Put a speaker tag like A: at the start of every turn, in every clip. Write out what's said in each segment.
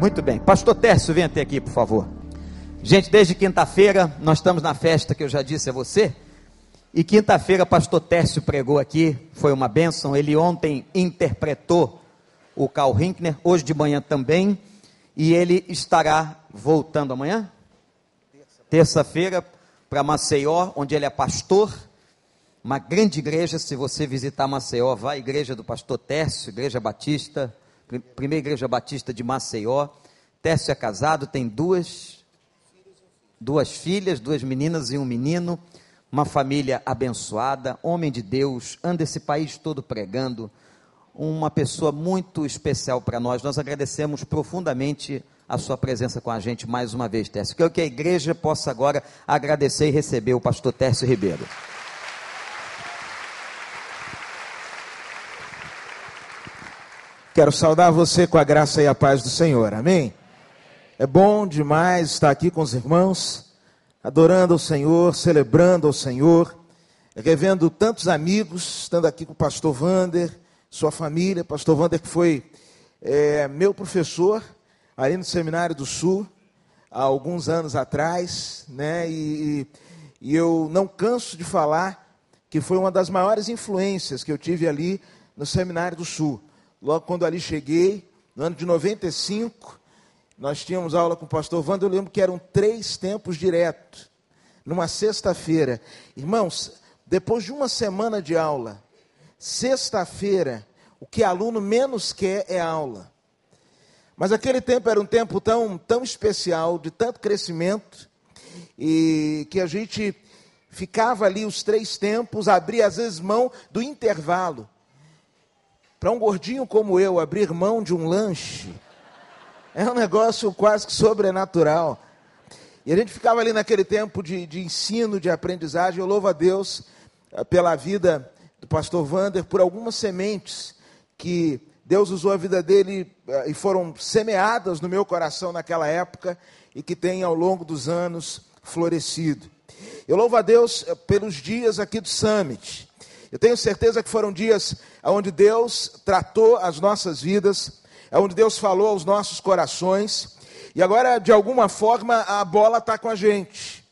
A: Muito bem. Pastor Tércio, vem até aqui, por favor. Gente, desde quinta-feira nós estamos na festa que eu já disse a você. E quinta-feira, pastor Tércio pregou aqui, foi uma bênção. Ele ontem interpretou o Carl Hinkner, hoje de manhã também. E ele estará voltando amanhã? Terça-feira, para Maceió, onde ele é pastor. Uma grande igreja, se você visitar Maceió, vá à igreja do pastor Tércio, igreja batista, primeira igreja batista de Maceió. Tércio é casado, tem duas, duas filhas, duas meninas e um menino. Uma família abençoada, homem de Deus, anda esse país todo pregando. Uma pessoa muito especial para nós. Nós agradecemos profundamente a sua presença com a gente mais uma vez, Tércio. Quero que a igreja possa agora agradecer e receber o pastor Tércio Ribeiro.
B: Quero saudar você com a graça e a paz do Senhor, amém? É bom demais estar aqui com os irmãos, adorando ao Senhor, celebrando ao Senhor, revendo tantos amigos, estando aqui com o pastor Vander, sua família, pastor Vander que foi é, meu professor ali no Seminário do Sul, há alguns anos atrás, né, e, e eu não canso de falar que foi uma das maiores influências que eu tive ali no Seminário do Sul logo quando ali cheguei, no ano de 95, nós tínhamos aula com o pastor Wanda, eu lembro que eram três tempos direto, numa sexta-feira. Irmãos, depois de uma semana de aula, sexta-feira, o que aluno menos quer é aula. Mas aquele tempo era um tempo tão, tão especial, de tanto crescimento, e que a gente ficava ali os três tempos, abria às vezes mão do intervalo para um gordinho como eu abrir mão de um lanche é um negócio quase que sobrenatural. E a gente ficava ali naquele tempo de, de ensino, de aprendizagem. Eu louvo a Deus eh, pela vida do pastor Vander, por algumas sementes que Deus usou a vida dele eh, e foram semeadas no meu coração naquela época e que têm ao longo dos anos florescido. Eu louvo a Deus eh, pelos dias aqui do Summit. Eu tenho certeza que foram dias onde Deus tratou as nossas vidas, onde Deus falou aos nossos corações, e agora, de alguma forma, a bola está com a gente.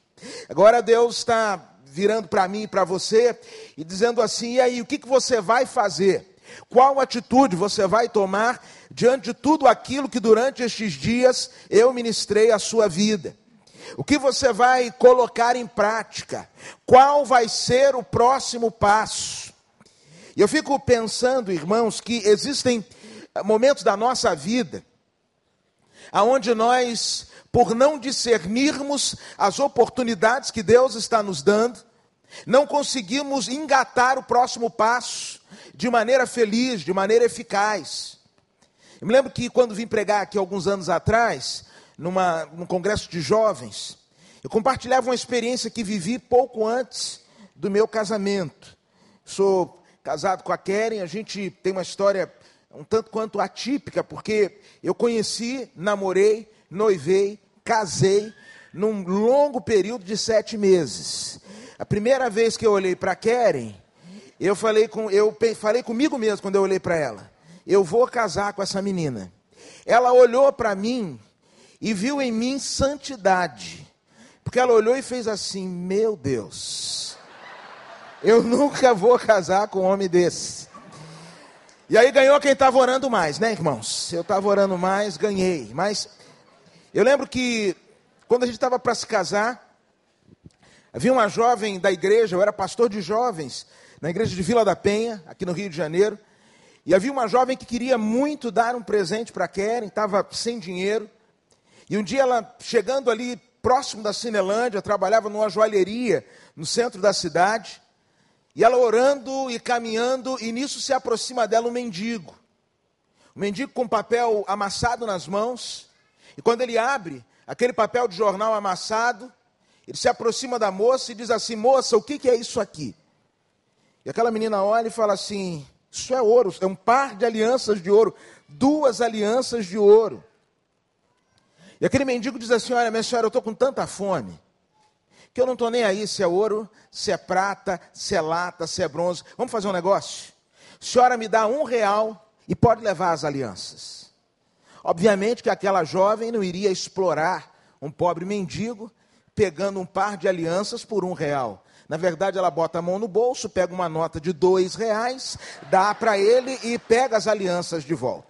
B: Agora Deus está virando para mim e para você e dizendo assim: e aí, o que, que você vai fazer? Qual atitude você vai tomar diante de tudo aquilo que durante estes dias eu ministrei a sua vida? O que você vai colocar em prática? Qual vai ser o próximo passo? E eu fico pensando, irmãos, que existem momentos da nossa vida aonde nós, por não discernirmos as oportunidades que Deus está nos dando, não conseguimos engatar o próximo passo de maneira feliz, de maneira eficaz. Eu me lembro que quando vim pregar aqui alguns anos atrás, numa, num congresso de jovens, eu compartilhava uma experiência que vivi pouco antes do meu casamento. Sou casado com a Keren, a gente tem uma história um tanto quanto atípica, porque eu conheci, namorei, noivei, casei num longo período de sete meses. A primeira vez que eu olhei para Keren, eu falei, com, eu falei comigo mesmo quando eu olhei para ela: eu vou casar com essa menina. Ela olhou para mim e viu em mim santidade. Porque ela olhou e fez assim: Meu Deus, eu nunca vou casar com um homem desse. E aí ganhou quem estava orando mais, né, irmãos? Eu estava orando mais, ganhei. Mas eu lembro que quando a gente estava para se casar, havia uma jovem da igreja, eu era pastor de jovens, na igreja de Vila da Penha, aqui no Rio de Janeiro. E havia uma jovem que queria muito dar um presente para Keren, estava sem dinheiro. E um dia ela, chegando ali próximo da Cinelândia, trabalhava numa joalheria no centro da cidade, e ela orando e caminhando, e nisso se aproxima dela um mendigo. Um mendigo com papel amassado nas mãos, e quando ele abre aquele papel de jornal amassado, ele se aproxima da moça e diz assim: Moça, o que, que é isso aqui? E aquela menina olha e fala assim: Isso é ouro, é um par de alianças de ouro, duas alianças de ouro. E aquele mendigo diz assim: Olha, minha senhora, eu estou com tanta fome, que eu não estou nem aí se é ouro, se é prata, se é lata, se é bronze. Vamos fazer um negócio? A senhora me dá um real e pode levar as alianças. Obviamente que aquela jovem não iria explorar um pobre mendigo pegando um par de alianças por um real. Na verdade, ela bota a mão no bolso, pega uma nota de dois reais, dá para ele e pega as alianças de volta.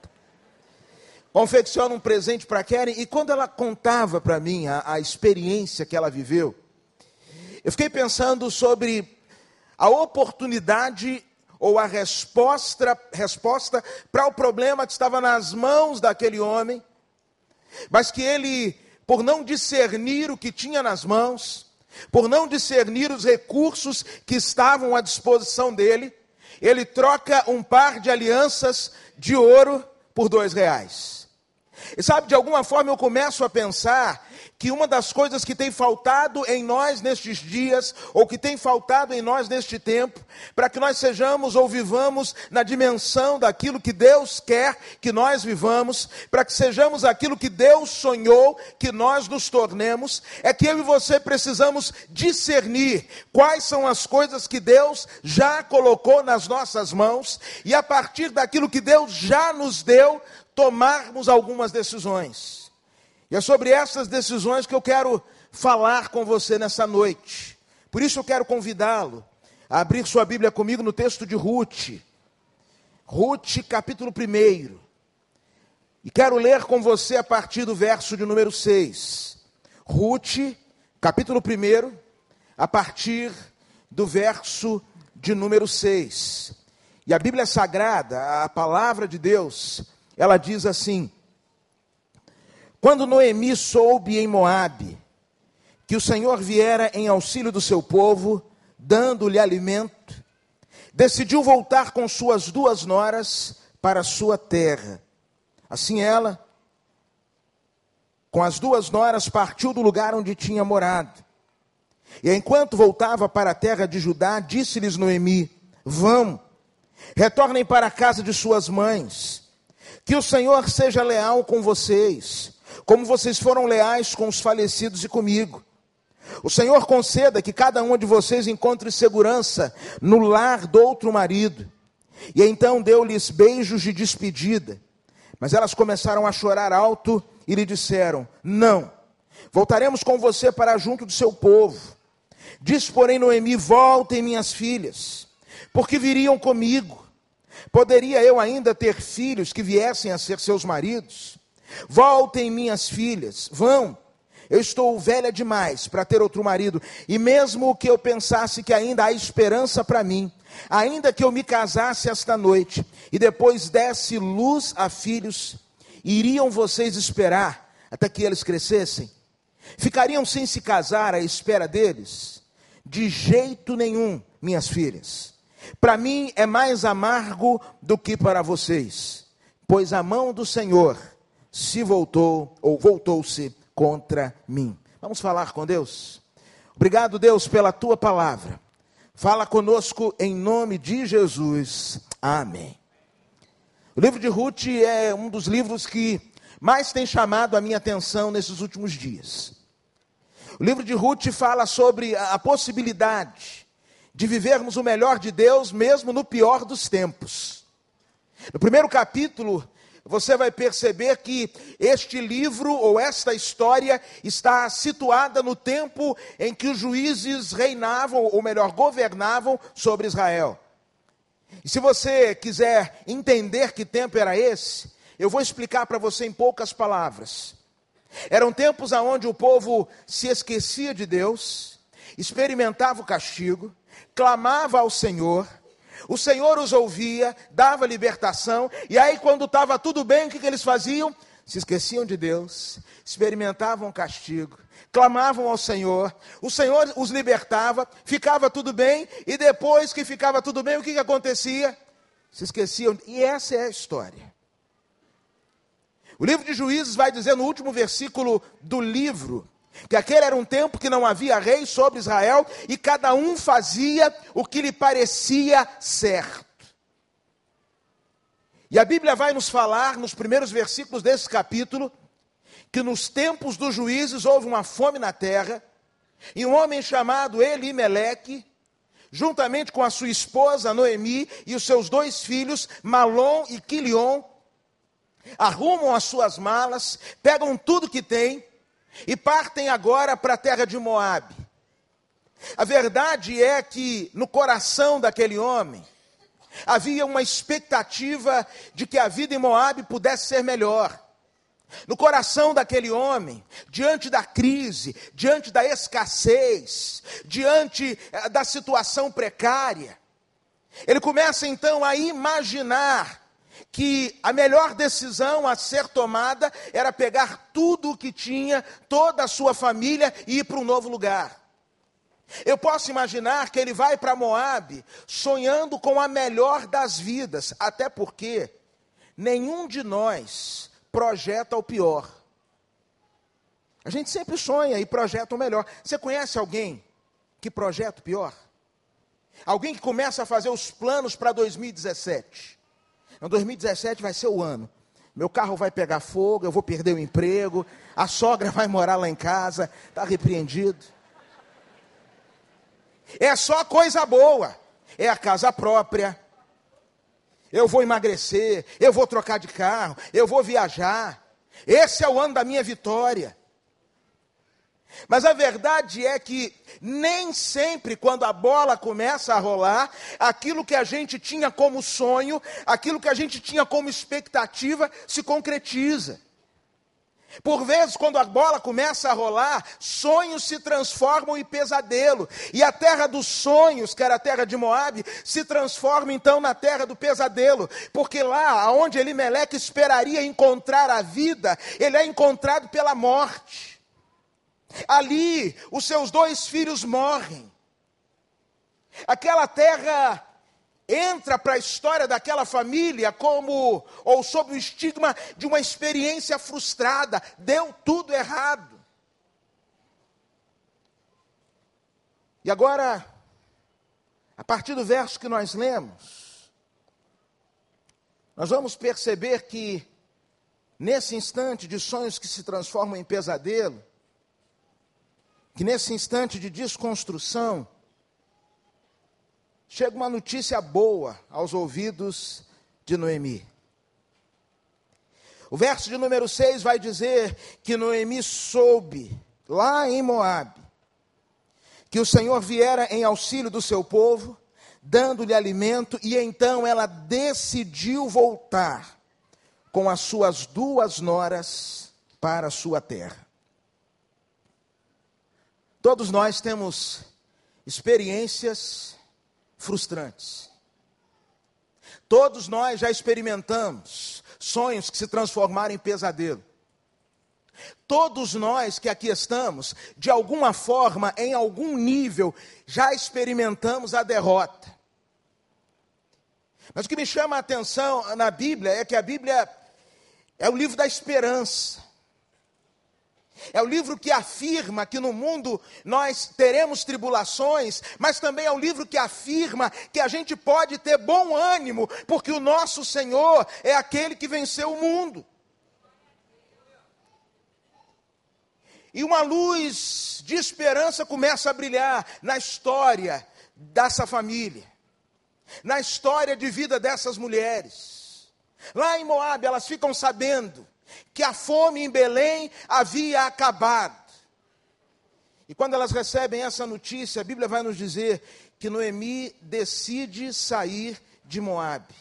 B: Confecciona um presente para Karen e quando ela contava para mim a, a experiência que ela viveu, eu fiquei pensando sobre a oportunidade ou a resposta resposta para o problema que estava nas mãos daquele homem, mas que ele, por não discernir o que tinha nas mãos, por não discernir os recursos que estavam à disposição dele, ele troca um par de alianças de ouro por dois reais. E sabe, de alguma forma eu começo a pensar que uma das coisas que tem faltado em nós nestes dias, ou que tem faltado em nós neste tempo, para que nós sejamos ou vivamos na dimensão daquilo que Deus quer que nós vivamos, para que sejamos aquilo que Deus sonhou que nós nos tornemos, é que eu e você precisamos discernir quais são as coisas que Deus já colocou nas nossas mãos, e a partir daquilo que Deus já nos deu, tomarmos algumas decisões. E é sobre essas decisões que eu quero falar com você nessa noite. Por isso eu quero convidá-lo a abrir sua Bíblia comigo no texto de Ruth. Ruth, capítulo 1. E quero ler com você a partir do verso de número 6. Ruth, capítulo 1, a partir do verso de número 6. E a Bíblia Sagrada, a palavra de Deus, ela diz assim: quando Noemi soube em Moabe que o Senhor viera em auxílio do seu povo, dando-lhe alimento, decidiu voltar com suas duas noras para sua terra. Assim ela, com as duas noras, partiu do lugar onde tinha morado. E enquanto voltava para a terra de Judá, disse-lhes Noemi: Vão, retornem para a casa de suas mães, que o Senhor seja leal com vocês como vocês foram leais com os falecidos e comigo. O Senhor conceda que cada um de vocês encontre segurança no lar do outro marido. E então deu-lhes beijos de despedida. Mas elas começaram a chorar alto e lhe disseram: Não, voltaremos com você para junto do seu povo. Diz, porém, Noemi: Voltem, minhas filhas, porque viriam comigo. Poderia eu ainda ter filhos que viessem a ser seus maridos? Voltem, minhas filhas, vão. Eu estou velha demais para ter outro marido, e mesmo que eu pensasse que ainda há esperança para mim, ainda que eu me casasse esta noite e depois desse luz a filhos, iriam vocês esperar até que eles crescessem? Ficariam sem se casar à espera deles? De jeito nenhum, minhas filhas. Para mim é mais amargo do que para vocês, pois a mão do Senhor se voltou ou voltou-se contra mim. Vamos falar com Deus? Obrigado, Deus, pela tua palavra. Fala conosco em nome de Jesus. Amém. O livro de Ruth é um dos livros que mais tem chamado a minha atenção nesses últimos dias. O livro de Ruth fala sobre a possibilidade de vivermos o melhor de Deus, mesmo no pior dos tempos. No primeiro capítulo, você vai perceber que este livro ou esta história está situada no tempo em que os juízes reinavam, ou melhor, governavam sobre Israel. E se você quiser entender que tempo era esse, eu vou explicar para você em poucas palavras. Eram tempos onde o povo se esquecia de Deus, experimentava o castigo, clamava ao Senhor, o Senhor os ouvia, dava libertação, e aí, quando estava tudo bem, o que, que eles faziam? Se esqueciam de Deus, experimentavam castigo, clamavam ao Senhor, o Senhor os libertava, ficava tudo bem, e depois que ficava tudo bem, o que, que acontecia? Se esqueciam, e essa é a história. O livro de Juízes vai dizer no último versículo do livro, que aquele era um tempo que não havia rei sobre Israel e cada um fazia o que lhe parecia certo. E a Bíblia vai nos falar, nos primeiros versículos desse capítulo, que nos tempos dos juízes houve uma fome na terra, e um homem chamado Elimeleque, juntamente com a sua esposa Noemi e os seus dois filhos, Malom e Quilion, arrumam as suas malas, pegam tudo que tem e partem agora para a terra de Moabe. A verdade é que no coração daquele homem havia uma expectativa de que a vida em Moabe pudesse ser melhor. No coração daquele homem, diante da crise, diante da escassez, diante eh, da situação precária, ele começa então a imaginar que a melhor decisão a ser tomada era pegar tudo o que tinha, toda a sua família e ir para um novo lugar. Eu posso imaginar que ele vai para Moabe sonhando com a melhor das vidas, até porque nenhum de nós projeta o pior. A gente sempre sonha e projeta o melhor. Você conhece alguém que projeta o pior? Alguém que começa a fazer os planos para 2017. Em 2017 vai ser o ano. Meu carro vai pegar fogo, eu vou perder o emprego, a sogra vai morar lá em casa, está repreendido. É só coisa boa. É a casa própria. Eu vou emagrecer, eu vou trocar de carro, eu vou viajar. Esse é o ano da minha vitória. Mas a verdade é que nem sempre, quando a bola começa a rolar, aquilo que a gente tinha como sonho, aquilo que a gente tinha como expectativa, se concretiza. Por vezes, quando a bola começa a rolar, sonhos se transformam em pesadelo. E a terra dos sonhos, que era a terra de Moabe, se transforma então na terra do pesadelo. Porque lá, onde Elimeleque esperaria encontrar a vida, ele é encontrado pela morte. Ali, os seus dois filhos morrem. Aquela terra entra para a história daquela família como, ou sob o estigma de uma experiência frustrada, deu tudo errado. E agora, a partir do verso que nós lemos, nós vamos perceber que, nesse instante de sonhos que se transformam em pesadelo, que nesse instante de desconstrução, chega uma notícia boa aos ouvidos de Noemi. O verso de número 6 vai dizer que Noemi soube, lá em Moabe, que o Senhor viera em auxílio do seu povo, dando-lhe alimento, e então ela decidiu voltar com as suas duas noras para a sua terra. Todos nós temos experiências frustrantes. Todos nós já experimentamos sonhos que se transformaram em pesadelo. Todos nós que aqui estamos, de alguma forma, em algum nível, já experimentamos a derrota. Mas o que me chama a atenção na Bíblia é que a Bíblia é o livro da esperança. É o livro que afirma que no mundo nós teremos tribulações, mas também é o livro que afirma que a gente pode ter bom ânimo, porque o nosso Senhor é aquele que venceu o mundo. E uma luz de esperança começa a brilhar na história dessa família, na história de vida dessas mulheres. Lá em Moab, elas ficam sabendo que a fome em Belém havia acabado. E quando elas recebem essa notícia, a Bíblia vai nos dizer que Noemi decide sair de Moabe.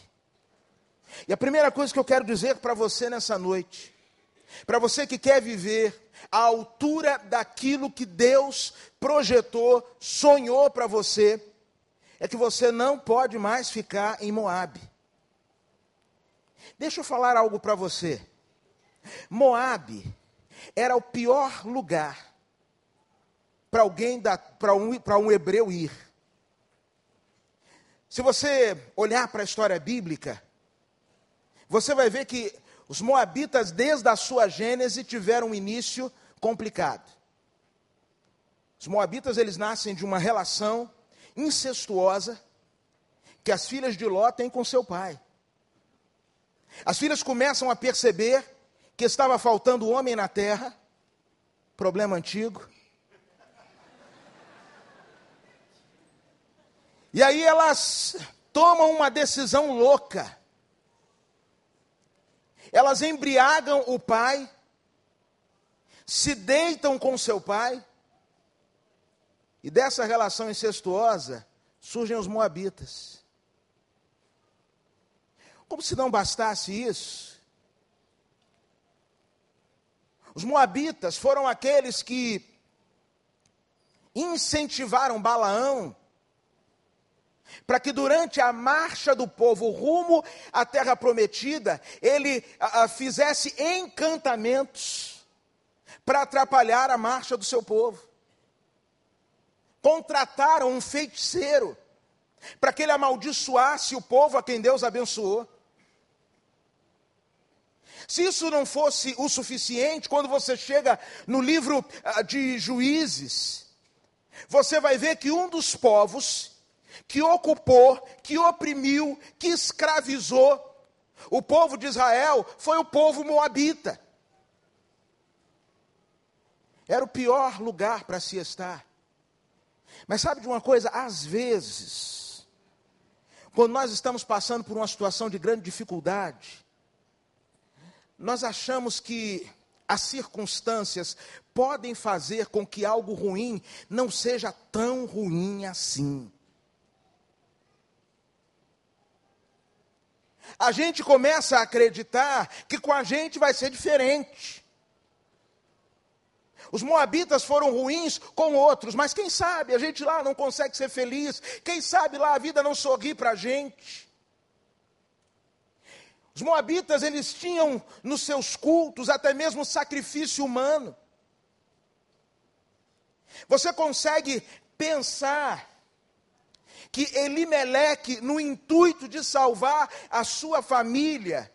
B: E a primeira coisa que eu quero dizer para você nessa noite, para você que quer viver à altura daquilo que Deus projetou, sonhou para você, é que você não pode mais ficar em Moabe. Deixa eu falar algo para você. Moabe era o pior lugar para alguém para um, para um hebreu ir. Se você olhar para a história bíblica, você vai ver que os moabitas, desde a sua gênese, tiveram um início complicado. Os moabitas, eles nascem de uma relação incestuosa que as filhas de Ló têm com seu pai. As filhas começam a perceber que estava faltando homem na terra, problema antigo. E aí elas tomam uma decisão louca. elas embriagam o pai, se deitam com seu pai, e dessa relação incestuosa surgem os moabitas. Como se não bastasse isso, os moabitas foram aqueles que incentivaram Balaão para que durante a marcha do povo rumo à terra prometida, ele a, a, fizesse encantamentos para atrapalhar a marcha do seu povo. Contrataram um feiticeiro para que ele amaldiçoasse o povo a quem Deus abençoou. Se isso não fosse o suficiente, quando você chega no livro ah, de Juízes, você vai ver que um dos povos que ocupou, que oprimiu, que escravizou o povo de Israel foi o povo moabita. Era o pior lugar para se estar. Mas sabe de uma coisa? Às vezes, quando nós estamos passando por uma situação de grande dificuldade, nós achamos que as circunstâncias podem fazer com que algo ruim não seja tão ruim assim. A gente começa a acreditar que com a gente vai ser diferente. Os moabitas foram ruins com outros, mas quem sabe a gente lá não consegue ser feliz, quem sabe lá a vida não sorri para a gente. Os moabitas, eles tinham nos seus cultos até mesmo sacrifício humano. Você consegue pensar que Elimeleque, no intuito de salvar a sua família,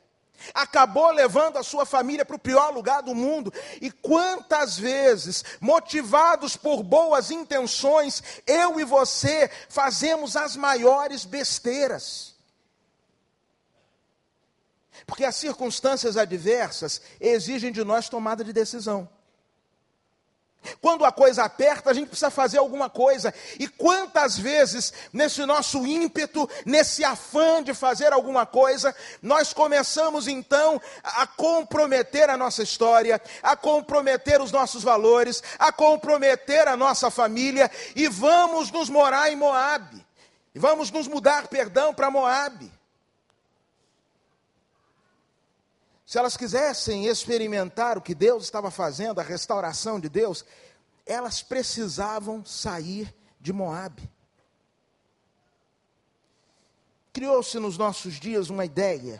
B: acabou levando a sua família para o pior lugar do mundo. E quantas vezes, motivados por boas intenções, eu e você fazemos as maiores besteiras. Porque as circunstâncias adversas exigem de nós tomada de decisão. Quando a coisa aperta, a gente precisa fazer alguma coisa. E quantas vezes, nesse nosso ímpeto, nesse afã de fazer alguma coisa, nós começamos então a comprometer a nossa história, a comprometer os nossos valores, a comprometer a nossa família e vamos nos morar em Moabe. E vamos nos mudar, perdão, para Moabe. Se elas quisessem experimentar o que Deus estava fazendo, a restauração de Deus, elas precisavam sair de Moabe. Criou-se nos nossos dias uma ideia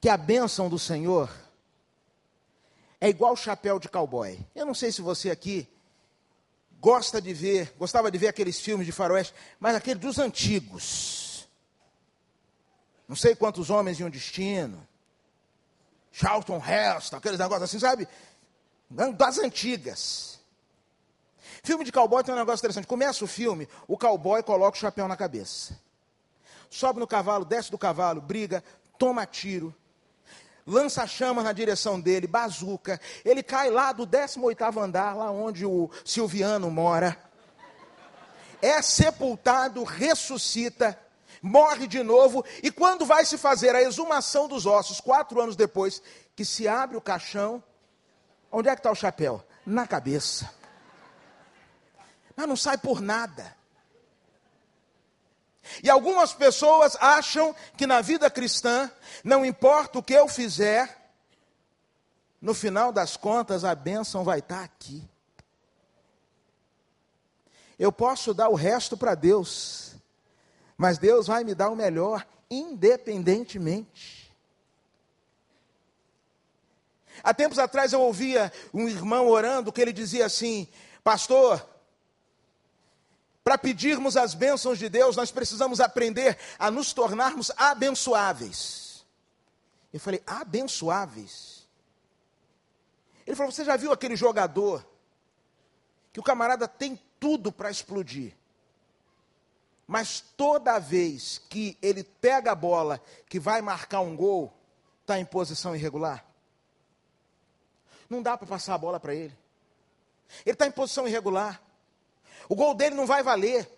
B: que a bênção do Senhor é igual chapéu de cowboy. Eu não sei se você aqui gosta de ver, gostava de ver aqueles filmes de faroeste, mas aquele dos antigos não sei quantos homens em um destino. Charlton Heston, aqueles negócios assim, sabe? Das antigas. Filme de cowboy tem um negócio interessante. Começa o filme, o cowboy coloca o chapéu na cabeça. Sobe no cavalo, desce do cavalo, briga, toma tiro, lança chamas na direção dele, bazuca. Ele cai lá do 18 andar, lá onde o Silviano mora. É sepultado, ressuscita morre de novo, e quando vai se fazer a exumação dos ossos, quatro anos depois, que se abre o caixão, onde é que está o chapéu? Na cabeça. Mas não sai por nada. E algumas pessoas acham que na vida cristã, não importa o que eu fizer, no final das contas a bênção vai estar aqui. Eu posso dar o resto para Deus, mas Deus vai me dar o melhor, independentemente. Há tempos atrás eu ouvia um irmão orando que ele dizia assim: Pastor, para pedirmos as bênçãos de Deus, nós precisamos aprender a nos tornarmos abençoáveis. Eu falei: abençoáveis? Ele falou: Você já viu aquele jogador que o camarada tem tudo para explodir? Mas toda vez que ele pega a bola, que vai marcar um gol, está em posição irregular. Não dá para passar a bola para ele. Ele está em posição irregular. O gol dele não vai valer.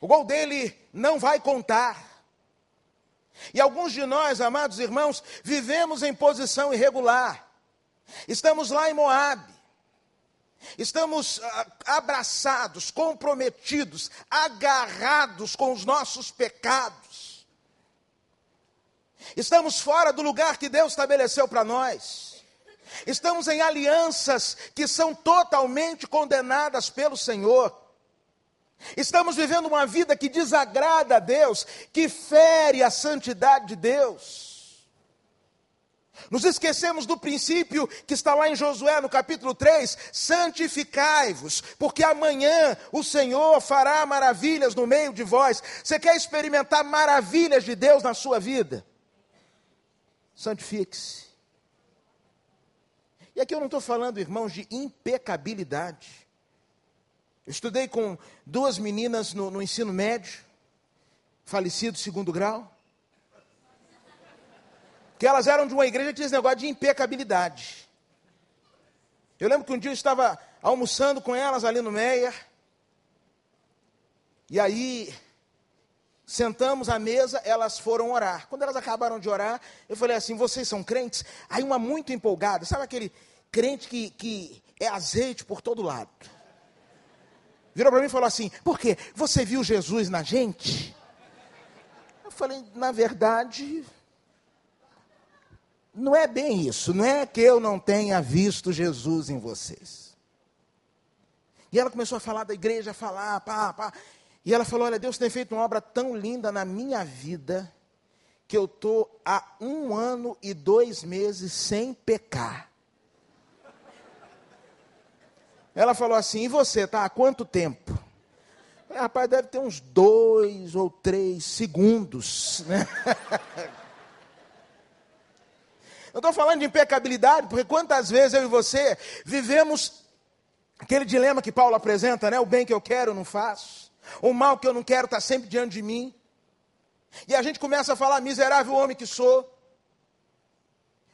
B: O gol dele não vai contar. E alguns de nós, amados irmãos, vivemos em posição irregular. Estamos lá em Moabe. Estamos ah, abraçados, comprometidos, agarrados com os nossos pecados. Estamos fora do lugar que Deus estabeleceu para nós. Estamos em alianças que são totalmente condenadas pelo Senhor. Estamos vivendo uma vida que desagrada a Deus, que fere a santidade de Deus. Nos esquecemos do princípio que está lá em Josué, no capítulo 3: santificai-vos, porque amanhã o Senhor fará maravilhas no meio de vós. Você quer experimentar maravilhas de Deus na sua vida? Santifique-se. E aqui eu não estou falando, irmãos, de impecabilidade. Eu estudei com duas meninas no, no ensino médio, falecido segundo grau que elas eram de uma igreja que tinha esse negócio de impecabilidade. Eu lembro que um dia eu estava almoçando com elas ali no Meia, e aí sentamos à mesa, elas foram orar. Quando elas acabaram de orar, eu falei assim: vocês são crentes? Aí uma muito empolgada, sabe aquele crente que, que é azeite por todo lado? Virou para mim e falou assim: por quê? Você viu Jesus na gente? Eu falei: na verdade, não é bem isso, não é que eu não tenha visto Jesus em vocês. E ela começou a falar da igreja, a falar, pá, pá. E ela falou: Olha, Deus tem feito uma obra tão linda na minha vida, que eu estou há um ano e dois meses sem pecar. Ela falou assim: E você, tá há quanto tempo? Falei, Rapaz, deve ter uns dois ou três segundos. Né? Não estou falando de impecabilidade, porque quantas vezes eu e você vivemos aquele dilema que Paulo apresenta, né? O bem que eu quero, eu não faço. O mal que eu não quero está sempre diante de mim. E a gente começa a falar, miserável homem que sou.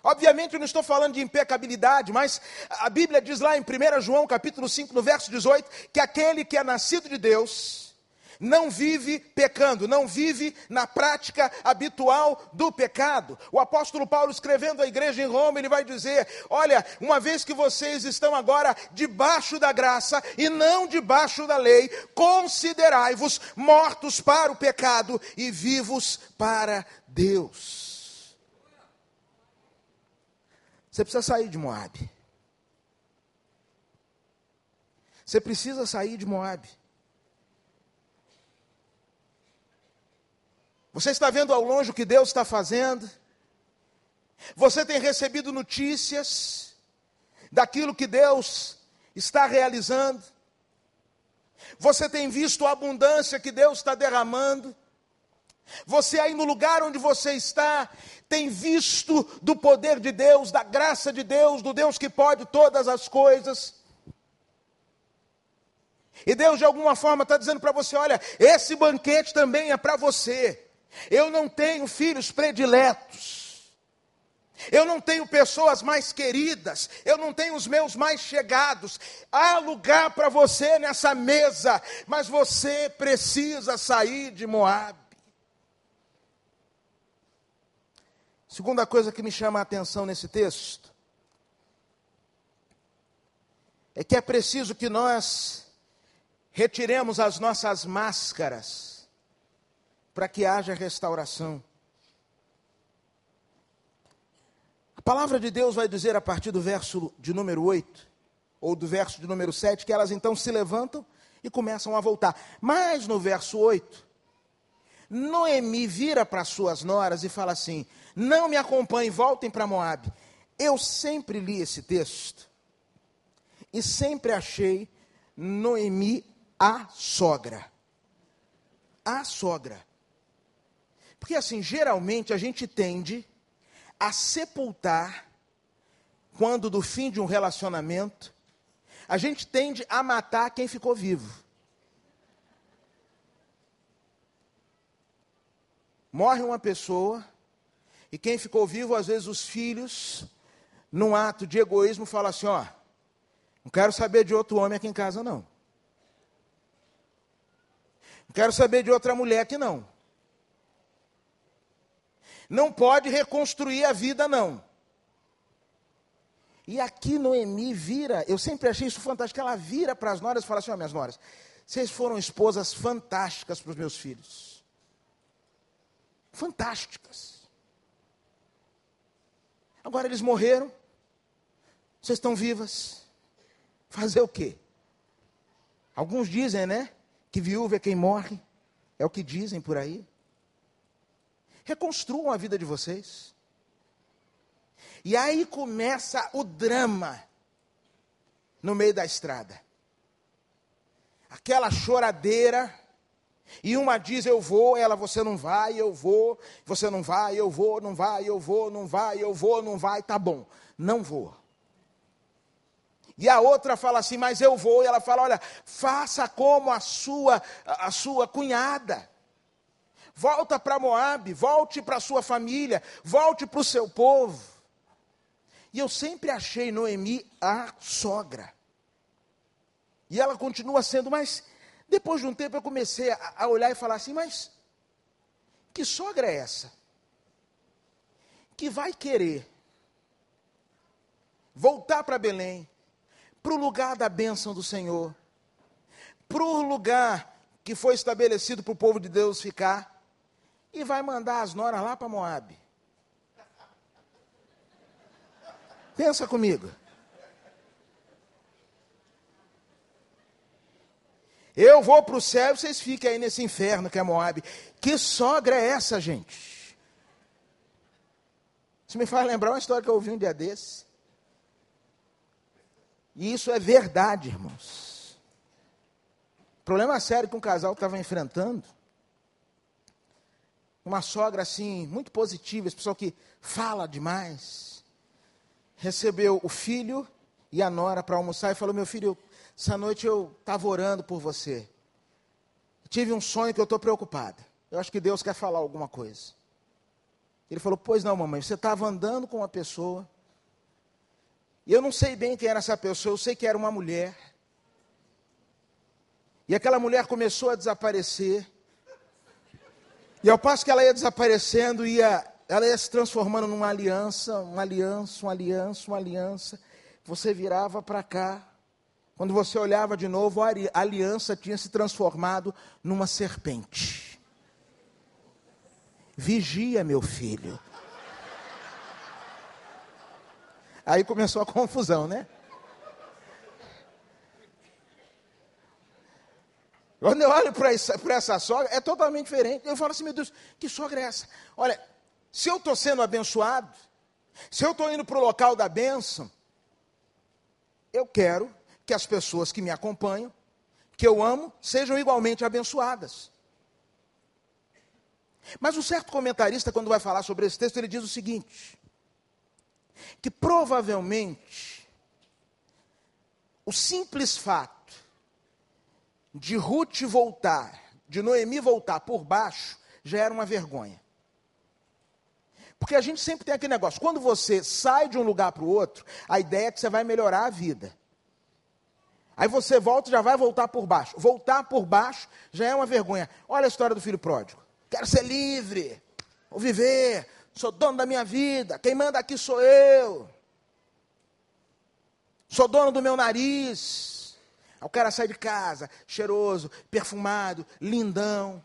B: Obviamente eu não estou falando de impecabilidade, mas a Bíblia diz lá em 1 João capítulo 5, no verso 18, que aquele que é nascido de Deus, não vive pecando, não vive na prática habitual do pecado. O apóstolo Paulo, escrevendo à igreja em Roma, ele vai dizer: Olha, uma vez que vocês estão agora debaixo da graça e não debaixo da lei, considerai-vos mortos para o pecado e vivos para Deus. Você precisa sair de Moab. Você precisa sair de Moab. Você está vendo ao longe o que Deus está fazendo? Você tem recebido notícias daquilo que Deus está realizando? Você tem visto a abundância que Deus está derramando? Você aí no lugar onde você está, tem visto do poder de Deus, da graça de Deus, do Deus que pode todas as coisas? E Deus de alguma forma está dizendo para você: olha, esse banquete também é para você. Eu não tenho filhos prediletos. Eu não tenho pessoas mais queridas, eu não tenho os meus mais chegados. Há lugar para você nessa mesa, mas você precisa sair de Moab. Segunda coisa que me chama a atenção nesse texto é que é preciso que nós retiremos as nossas máscaras para que haja restauração. A palavra de Deus vai dizer a partir do verso de número 8, ou do verso de número 7, que elas então se levantam e começam a voltar. Mas no verso 8, Noemi vira para suas noras e fala assim: Não me acompanhem, voltem para Moab. Eu sempre li esse texto e sempre achei Noemi a sogra. A sogra. Porque assim, geralmente a gente tende a sepultar, quando do fim de um relacionamento, a gente tende a matar quem ficou vivo. Morre uma pessoa, e quem ficou vivo, às vezes os filhos, num ato de egoísmo, falam assim: ó, não quero saber de outro homem aqui em casa, não. Não quero saber de outra mulher aqui, não. Não pode reconstruir a vida, não. E aqui Noemi vira, eu sempre achei isso fantástico, ela vira para as noras e fala assim: ó, oh, minhas noras, vocês foram esposas fantásticas para os meus filhos. Fantásticas. Agora eles morreram, vocês estão vivas. Fazer o quê? Alguns dizem, né? Que viúva é quem morre. É o que dizem por aí. Reconstruam a vida de vocês. E aí começa o drama no meio da estrada. Aquela choradeira. E uma diz eu vou, ela você não vai, eu vou, você não vai, eu vou, não vai, eu vou, não vai, eu vou, não vai, tá bom, não vou. E a outra fala assim, mas eu vou. E ela fala, olha, faça como a sua, a sua cunhada. Volta para Moab, volte para sua família, volte para o seu povo. E eu sempre achei Noemi a sogra. E ela continua sendo, mas depois de um tempo eu comecei a, a olhar e falar assim, mas que sogra é essa? Que vai querer voltar para Belém, para o lugar da bênção do Senhor, para o lugar que foi estabelecido para o povo de Deus ficar, e vai mandar as noras lá para Moab. Pensa comigo. Eu vou para o céu e vocês fiquem aí nesse inferno que é Moab. Que sogra é essa, gente? Isso me faz lembrar uma história que eu ouvi um dia desse. E isso é verdade, irmãos. Problema sério que um casal estava enfrentando. Uma sogra assim, muito positiva, esse pessoal que fala demais. Recebeu o filho e a nora para almoçar e falou: Meu filho, essa noite eu estava orando por você. Tive um sonho que eu estou preocupada. Eu acho que Deus quer falar alguma coisa. Ele falou: Pois não, mamãe, você estava andando com uma pessoa e eu não sei bem quem era essa pessoa, eu sei que era uma mulher. E aquela mulher começou a desaparecer. E ao passo que ela ia desaparecendo, ia, ela ia se transformando numa aliança, uma aliança, uma aliança, uma aliança. Você virava para cá. Quando você olhava de novo, a aliança tinha se transformado numa serpente. Vigia, meu filho. Aí começou a confusão, né? Quando eu olho para essa, essa sogra, é totalmente diferente. Eu falo assim, meu Deus, que sogra é essa? Olha, se eu estou sendo abençoado, se eu estou indo para o local da bênção, eu quero que as pessoas que me acompanham, que eu amo, sejam igualmente abençoadas. Mas um certo comentarista, quando vai falar sobre esse texto, ele diz o seguinte: que provavelmente o simples fato de Ruth voltar, de Noemi voltar por baixo, já era uma vergonha. Porque a gente sempre tem aquele negócio, quando você sai de um lugar para o outro, a ideia é que você vai melhorar a vida. Aí você volta e já vai voltar por baixo. Voltar por baixo já é uma vergonha. Olha a história do filho pródigo. Quero ser livre, vou viver, sou dono da minha vida, quem manda aqui sou eu. Sou dono do meu nariz. O cara sai de casa, cheiroso, perfumado, lindão.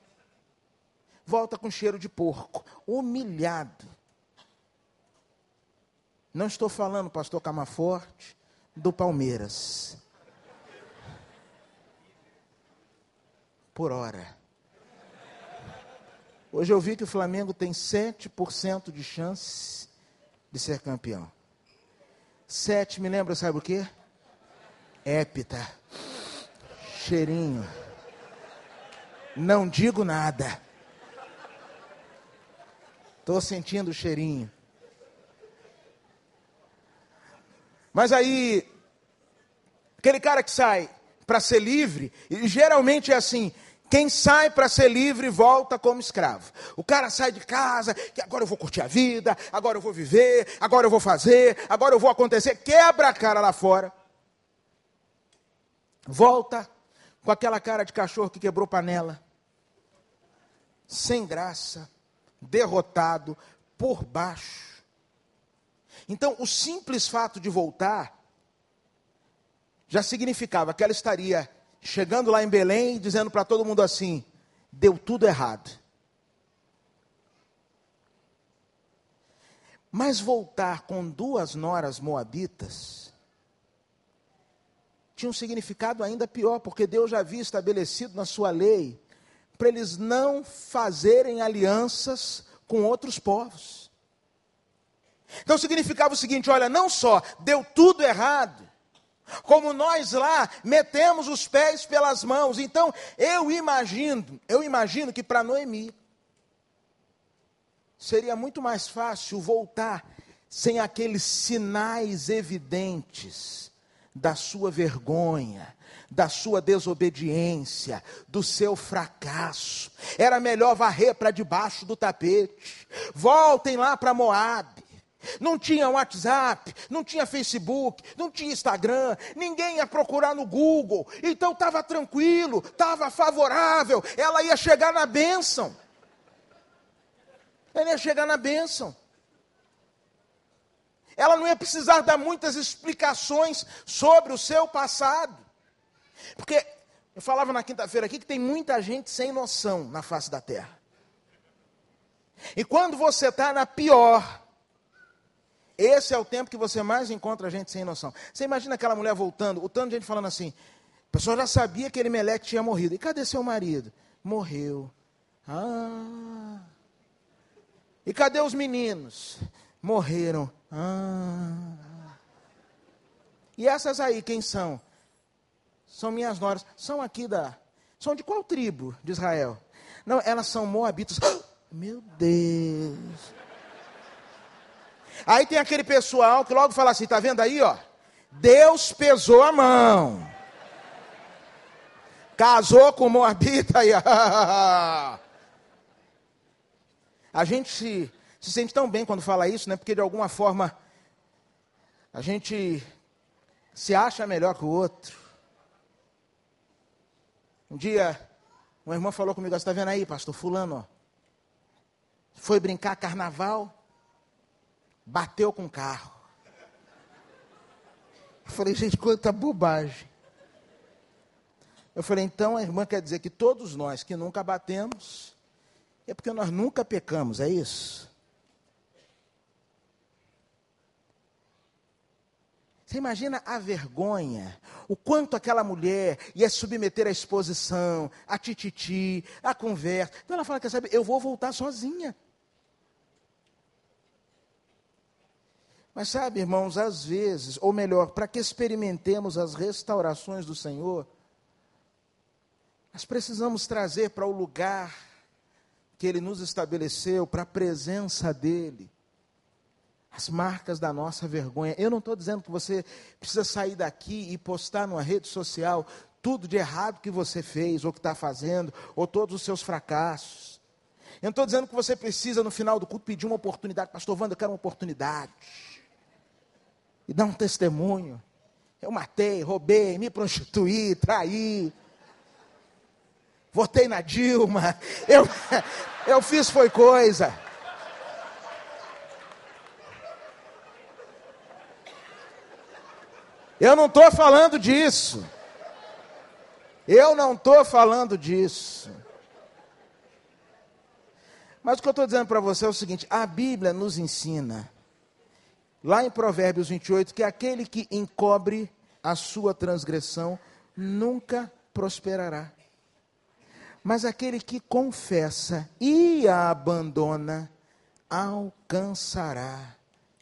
B: Volta com cheiro de porco, humilhado. Não estou falando, pastor Camaforte, do Palmeiras. Por hora. Hoje eu vi que o Flamengo tem 7% de chance de ser campeão. 7 me lembra, sabe o quê? Épita. Cheirinho. Não digo nada. Estou sentindo o cheirinho. Mas aí, aquele cara que sai para ser livre, geralmente é assim: quem sai para ser livre volta como escravo. O cara sai de casa, que agora eu vou curtir a vida, agora eu vou viver, agora eu vou fazer, agora eu vou acontecer, quebra a cara lá fora. Volta com aquela cara de cachorro que quebrou panela. Sem graça, derrotado, por baixo. Então, o simples fato de voltar já significava que ela estaria chegando lá em Belém dizendo para todo mundo assim: deu tudo errado. Mas voltar com duas noras moabitas tinha um significado ainda pior, porque Deus já havia estabelecido na sua lei para eles não fazerem alianças com outros povos. Então significava o seguinte: olha, não só deu tudo errado, como nós lá metemos os pés pelas mãos. Então eu imagino, eu imagino que para Noemi seria muito mais fácil voltar sem aqueles sinais evidentes da sua vergonha, da sua desobediência, do seu fracasso. Era melhor varrer para debaixo do tapete. Voltem lá para Moabe. Não tinha WhatsApp, não tinha Facebook, não tinha Instagram, ninguém ia procurar no Google. Então estava tranquilo, estava favorável, ela ia chegar na bênção. Ela ia chegar na bênção. Ela não ia precisar dar muitas explicações sobre o seu passado. Porque eu falava na quinta-feira aqui que tem muita gente sem noção na face da terra. E quando você está na pior, esse é o tempo que você mais encontra gente sem noção. Você imagina aquela mulher voltando, o tanto de gente falando assim: a pessoa já sabia que ele Meleque tinha morrido. E cadê seu marido? Morreu. Ah. E cadê os meninos? Morreram. Ah. E essas aí, quem são? São minhas noras. São aqui da. São de qual tribo de Israel? Não, elas são moabitas. Meu Deus. Aí tem aquele pessoal que logo fala assim: tá vendo aí, ó? Deus pesou a mão. Casou com Moabita e. A gente se, se sente tão bem quando fala isso, né? Porque de alguma forma a gente se acha melhor que o outro. Um dia, uma irmã falou comigo, você está vendo aí, pastor fulano, ó, foi brincar carnaval, bateu com o carro. Eu falei, gente, quanta bobagem. Eu falei, então a irmã quer dizer que todos nós que nunca batemos, é porque nós nunca pecamos, é isso? Você imagina a vergonha, o quanto aquela mulher ia submeter à exposição, a tititi, a conversa. Então ela fala: quer saber, eu vou voltar sozinha. Mas sabe, irmãos, às vezes, ou melhor, para que experimentemos as restaurações do Senhor, nós precisamos trazer para o lugar que Ele nos estabeleceu para a presença dEle. As marcas da nossa vergonha. Eu não estou dizendo que você precisa sair daqui e postar numa rede social tudo de errado que você fez, ou que está fazendo, ou todos os seus fracassos. Eu não estou dizendo que você precisa, no final do culto, pedir uma oportunidade. Pastor Wanda, eu quero uma oportunidade. E dar um testemunho. Eu matei, roubei, me prostituí, traí votei na Dilma, eu, eu fiz foi coisa. Eu não estou falando disso. Eu não estou falando disso. Mas o que eu estou dizendo para você é o seguinte: a Bíblia nos ensina, lá em Provérbios 28, que aquele que encobre a sua transgressão nunca prosperará. Mas aquele que confessa e a abandona, alcançará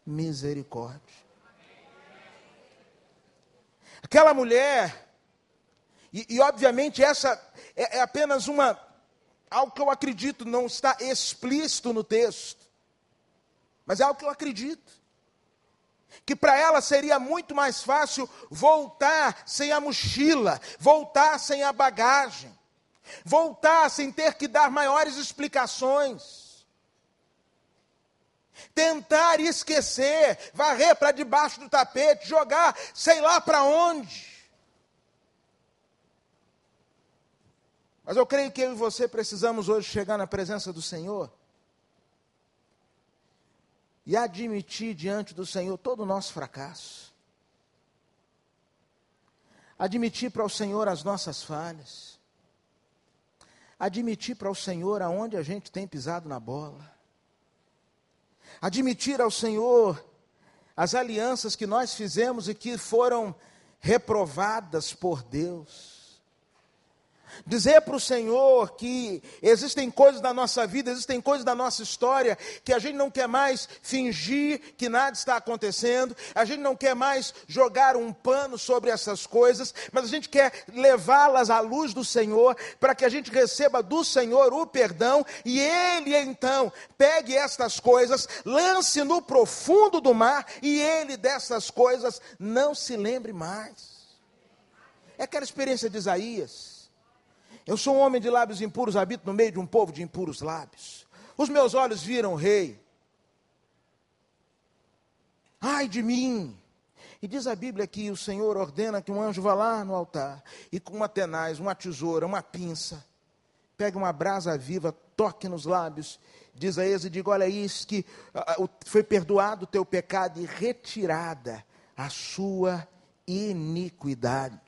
B: misericórdia. Aquela mulher, e, e obviamente essa é, é apenas uma, algo que eu acredito, não está explícito no texto, mas é algo que eu acredito que para ela seria muito mais fácil voltar sem a mochila, voltar sem a bagagem voltar sem ter que dar maiores explicações, tentar esquecer, varrer para debaixo do tapete, jogar sei lá para onde. Mas eu creio que eu e você precisamos hoje chegar na presença do Senhor e admitir diante do Senhor todo o nosso fracasso. Admitir para o Senhor as nossas falhas. Admitir para o Senhor aonde a gente tem pisado na bola. Admitir ao Senhor as alianças que nós fizemos e que foram reprovadas por Deus. Dizer para o Senhor que existem coisas da nossa vida, existem coisas da nossa história, que a gente não quer mais fingir que nada está acontecendo, a gente não quer mais jogar um pano sobre essas coisas, mas a gente quer levá-las à luz do Senhor, para que a gente receba do Senhor o perdão e Ele então pegue estas coisas, lance no profundo do mar e Ele dessas coisas não se lembre mais. É aquela experiência de Isaías eu sou um homem de lábios impuros, habito no meio de um povo de impuros lábios. Os meus olhos viram o rei. Ai de mim! E diz a Bíblia que o Senhor ordena que um anjo vá lá no altar e com uma tenaz, uma tesoura, uma pinça, pegue uma brasa viva, toque nos lábios, diz a Êxodo diga: Olha isso, que foi perdoado o teu pecado e retirada a sua iniquidade.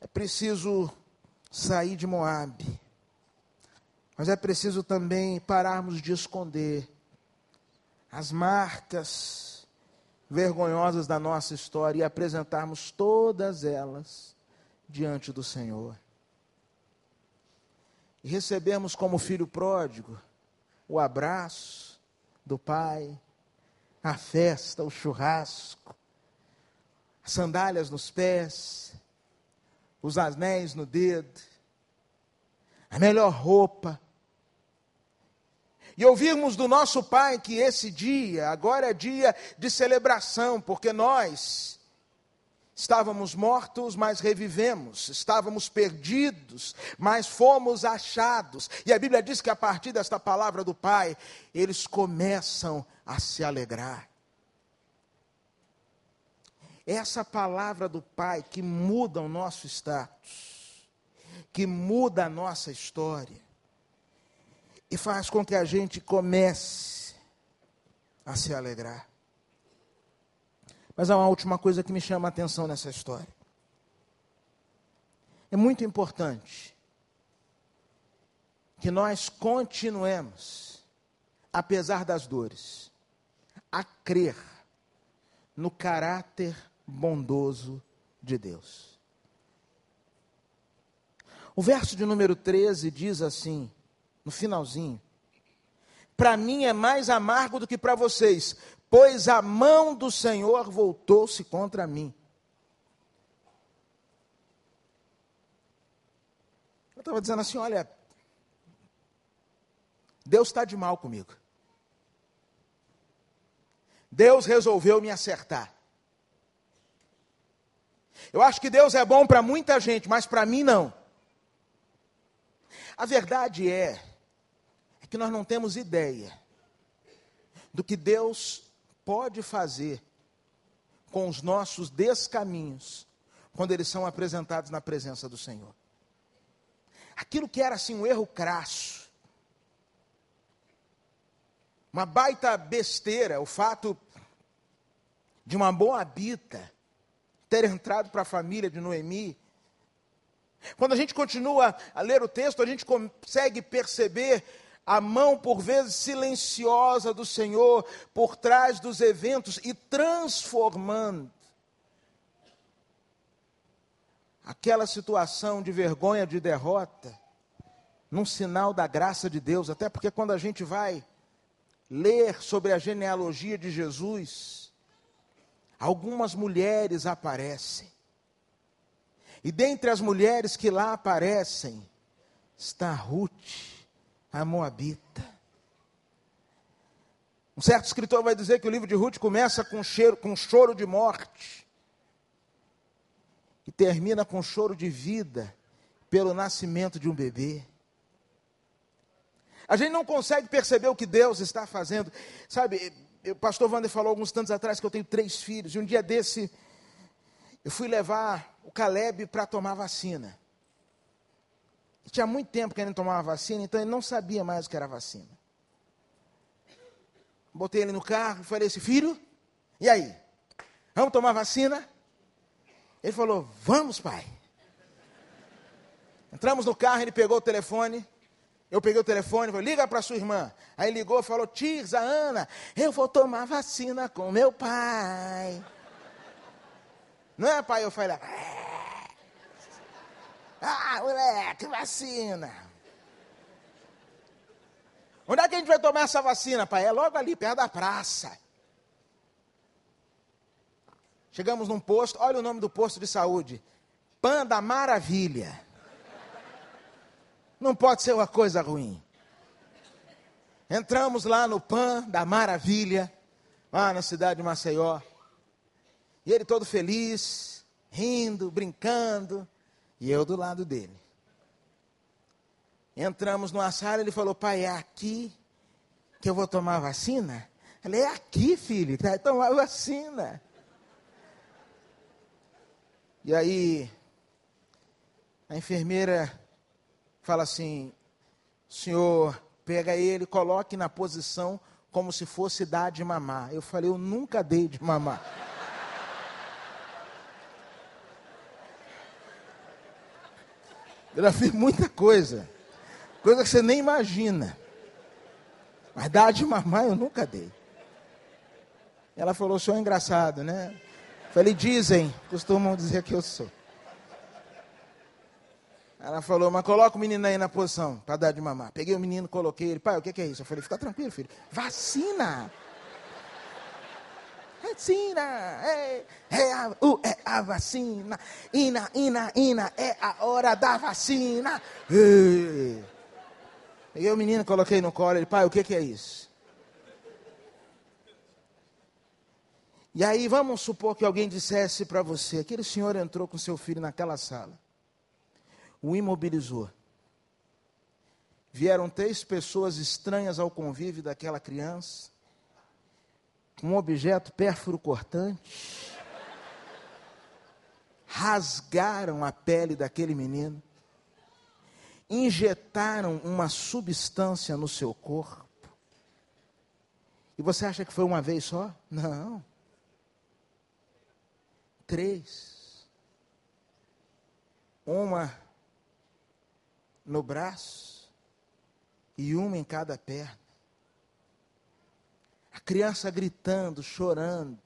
B: É preciso sair de Moabe. Mas é preciso também pararmos de esconder as marcas vergonhosas da nossa história e apresentarmos todas elas diante do Senhor. E recebermos como filho pródigo o abraço do Pai, a festa, o churrasco, as sandálias nos pés, os anéis no dedo, a melhor roupa. E ouvirmos do nosso Pai que esse dia, agora é dia de celebração, porque nós estávamos mortos, mas revivemos, estávamos perdidos, mas fomos achados. E a Bíblia diz que a partir desta palavra do Pai, eles começam a se alegrar essa palavra do Pai que muda o nosso status, que muda a nossa história e faz com que a gente comece a se alegrar. Mas há uma última coisa que me chama a atenção nessa história. É muito importante que nós continuemos, apesar das dores, a crer no caráter bondoso de Deus. O verso de número 13 diz assim, no finalzinho: Para mim é mais amargo do que para vocês, pois a mão do Senhor voltou-se contra mim. Eu estava dizendo assim: olha, Deus está de mal comigo. Deus resolveu me acertar. Eu acho que Deus é bom para muita gente, mas para mim não. A verdade é, é que nós não temos ideia do que Deus pode fazer com os nossos descaminhos quando eles são apresentados na presença do Senhor. Aquilo que era assim um erro crasso, uma baita besteira, o fato de uma boa habita ter entrado para a família de Noemi. Quando a gente continua a ler o texto, a gente consegue perceber a mão, por vezes silenciosa, do Senhor por trás dos eventos e transformando aquela situação de vergonha, de derrota, num sinal da graça de Deus. Até porque quando a gente vai ler sobre a genealogia de Jesus, algumas mulheres aparecem. E dentre as mulheres que lá aparecem, está Ruth, a Moabita. Um certo escritor vai dizer que o livro de Ruth começa com, cheiro, com choro de morte e termina com choro de vida pelo nascimento de um bebê. A gente não consegue perceber o que Deus está fazendo. Sabe, o pastor Wander falou alguns tantos atrás que eu tenho três filhos, e um dia desse eu fui levar o Caleb para tomar vacina. E tinha muito tempo que ele não tomava vacina, então ele não sabia mais o que era vacina. Botei ele no carro e falei assim: Filho, e aí? Vamos tomar vacina? Ele falou: Vamos, pai. Entramos no carro, ele pegou o telefone. Eu peguei o telefone, falei, liga para sua irmã. Aí ligou falou, Tirza, Ana, eu vou tomar vacina com meu pai. Não é, pai? Eu falei, é. ah, moleque, vacina. Onde é que a gente vai tomar essa vacina, pai? É logo ali, perto da praça. Chegamos num posto, olha o nome do posto de saúde. Pan da Maravilha. Não pode ser uma coisa ruim. Entramos lá no Pan da Maravilha, lá na cidade de Maceió. E ele todo feliz, rindo, brincando, e eu do lado dele. Entramos numa sala, ele falou: Pai, é aqui que eu vou tomar vacina? Falei: É aqui, filho, que vai tomar vacina. E aí, a enfermeira fala assim: Senhor, pega ele, coloque na posição como se fosse dar de mamar. Eu falei: Eu nunca dei de mamar. Eu já fiz muita coisa, coisa que você nem imagina. Mas dar de mamar eu nunca dei. Ela falou: O senhor é engraçado, né? Falei: Dizem, costumam dizer que eu sou. Ela falou, mas coloca o menino aí na posição para dar de mamar. Peguei o menino, coloquei ele. Pai, o que, que é isso? Eu falei, fica tranquilo, filho. Vacina! Vacina! É, é, a, uh, é a vacina! Ina, ina, ina, é a hora da vacina! Ei. Peguei o menino, coloquei no colo. Ele, pai, o que, que é isso? E aí, vamos supor que alguém dissesse para você: aquele senhor entrou com seu filho naquela sala o imobilizou. Vieram três pessoas estranhas ao convívio daquela criança, com um objeto pérfuro cortante, rasgaram a pele daquele menino, injetaram uma substância no seu corpo. E você acha que foi uma vez só? Não. Três. Uma no braço e uma em cada perna. A criança gritando, chorando.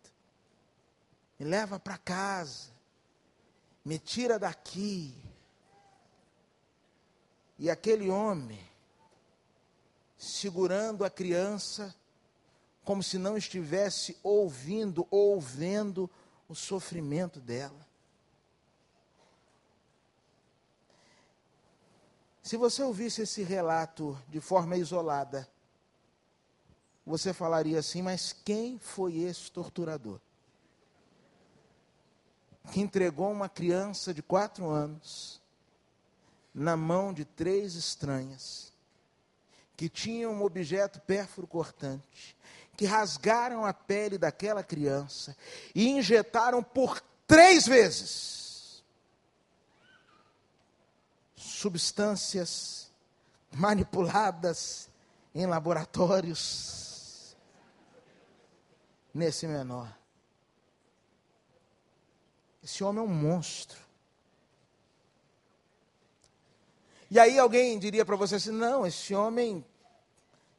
B: Me leva para casa. Me tira daqui. E aquele homem segurando a criança como se não estivesse ouvindo ou vendo o sofrimento dela. Se você ouvisse esse relato de forma isolada, você falaria assim: mas quem foi esse torturador? Que entregou uma criança de quatro anos na mão de três estranhas, que tinham um objeto pérfuro cortante, que rasgaram a pele daquela criança e injetaram por três vezes substâncias manipuladas em laboratórios nesse menor. Esse homem é um monstro. E aí alguém diria para você assim: não, esse homem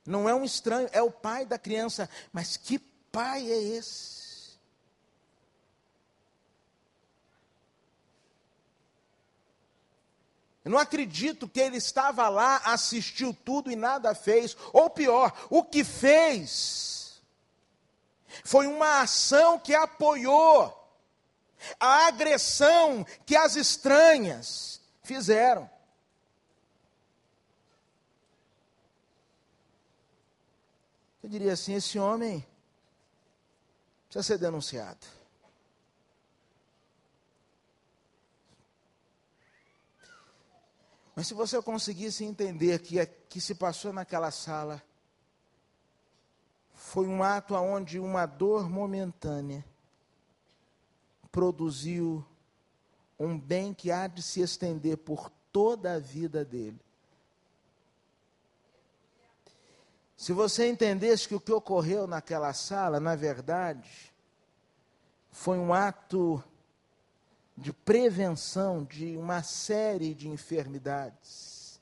B: não é um estranho, é o pai da criança. Mas que pai é esse? Eu não acredito que ele estava lá, assistiu tudo e nada fez. Ou pior, o que fez foi uma ação que apoiou a agressão que as estranhas fizeram. Eu diria assim: esse homem precisa ser denunciado. Mas se você conseguisse entender que o que se passou naquela sala foi um ato onde uma dor momentânea produziu um bem que há de se estender por toda a vida dele. Se você entendesse que o que ocorreu naquela sala, na verdade, foi um ato de prevenção de uma série de enfermidades.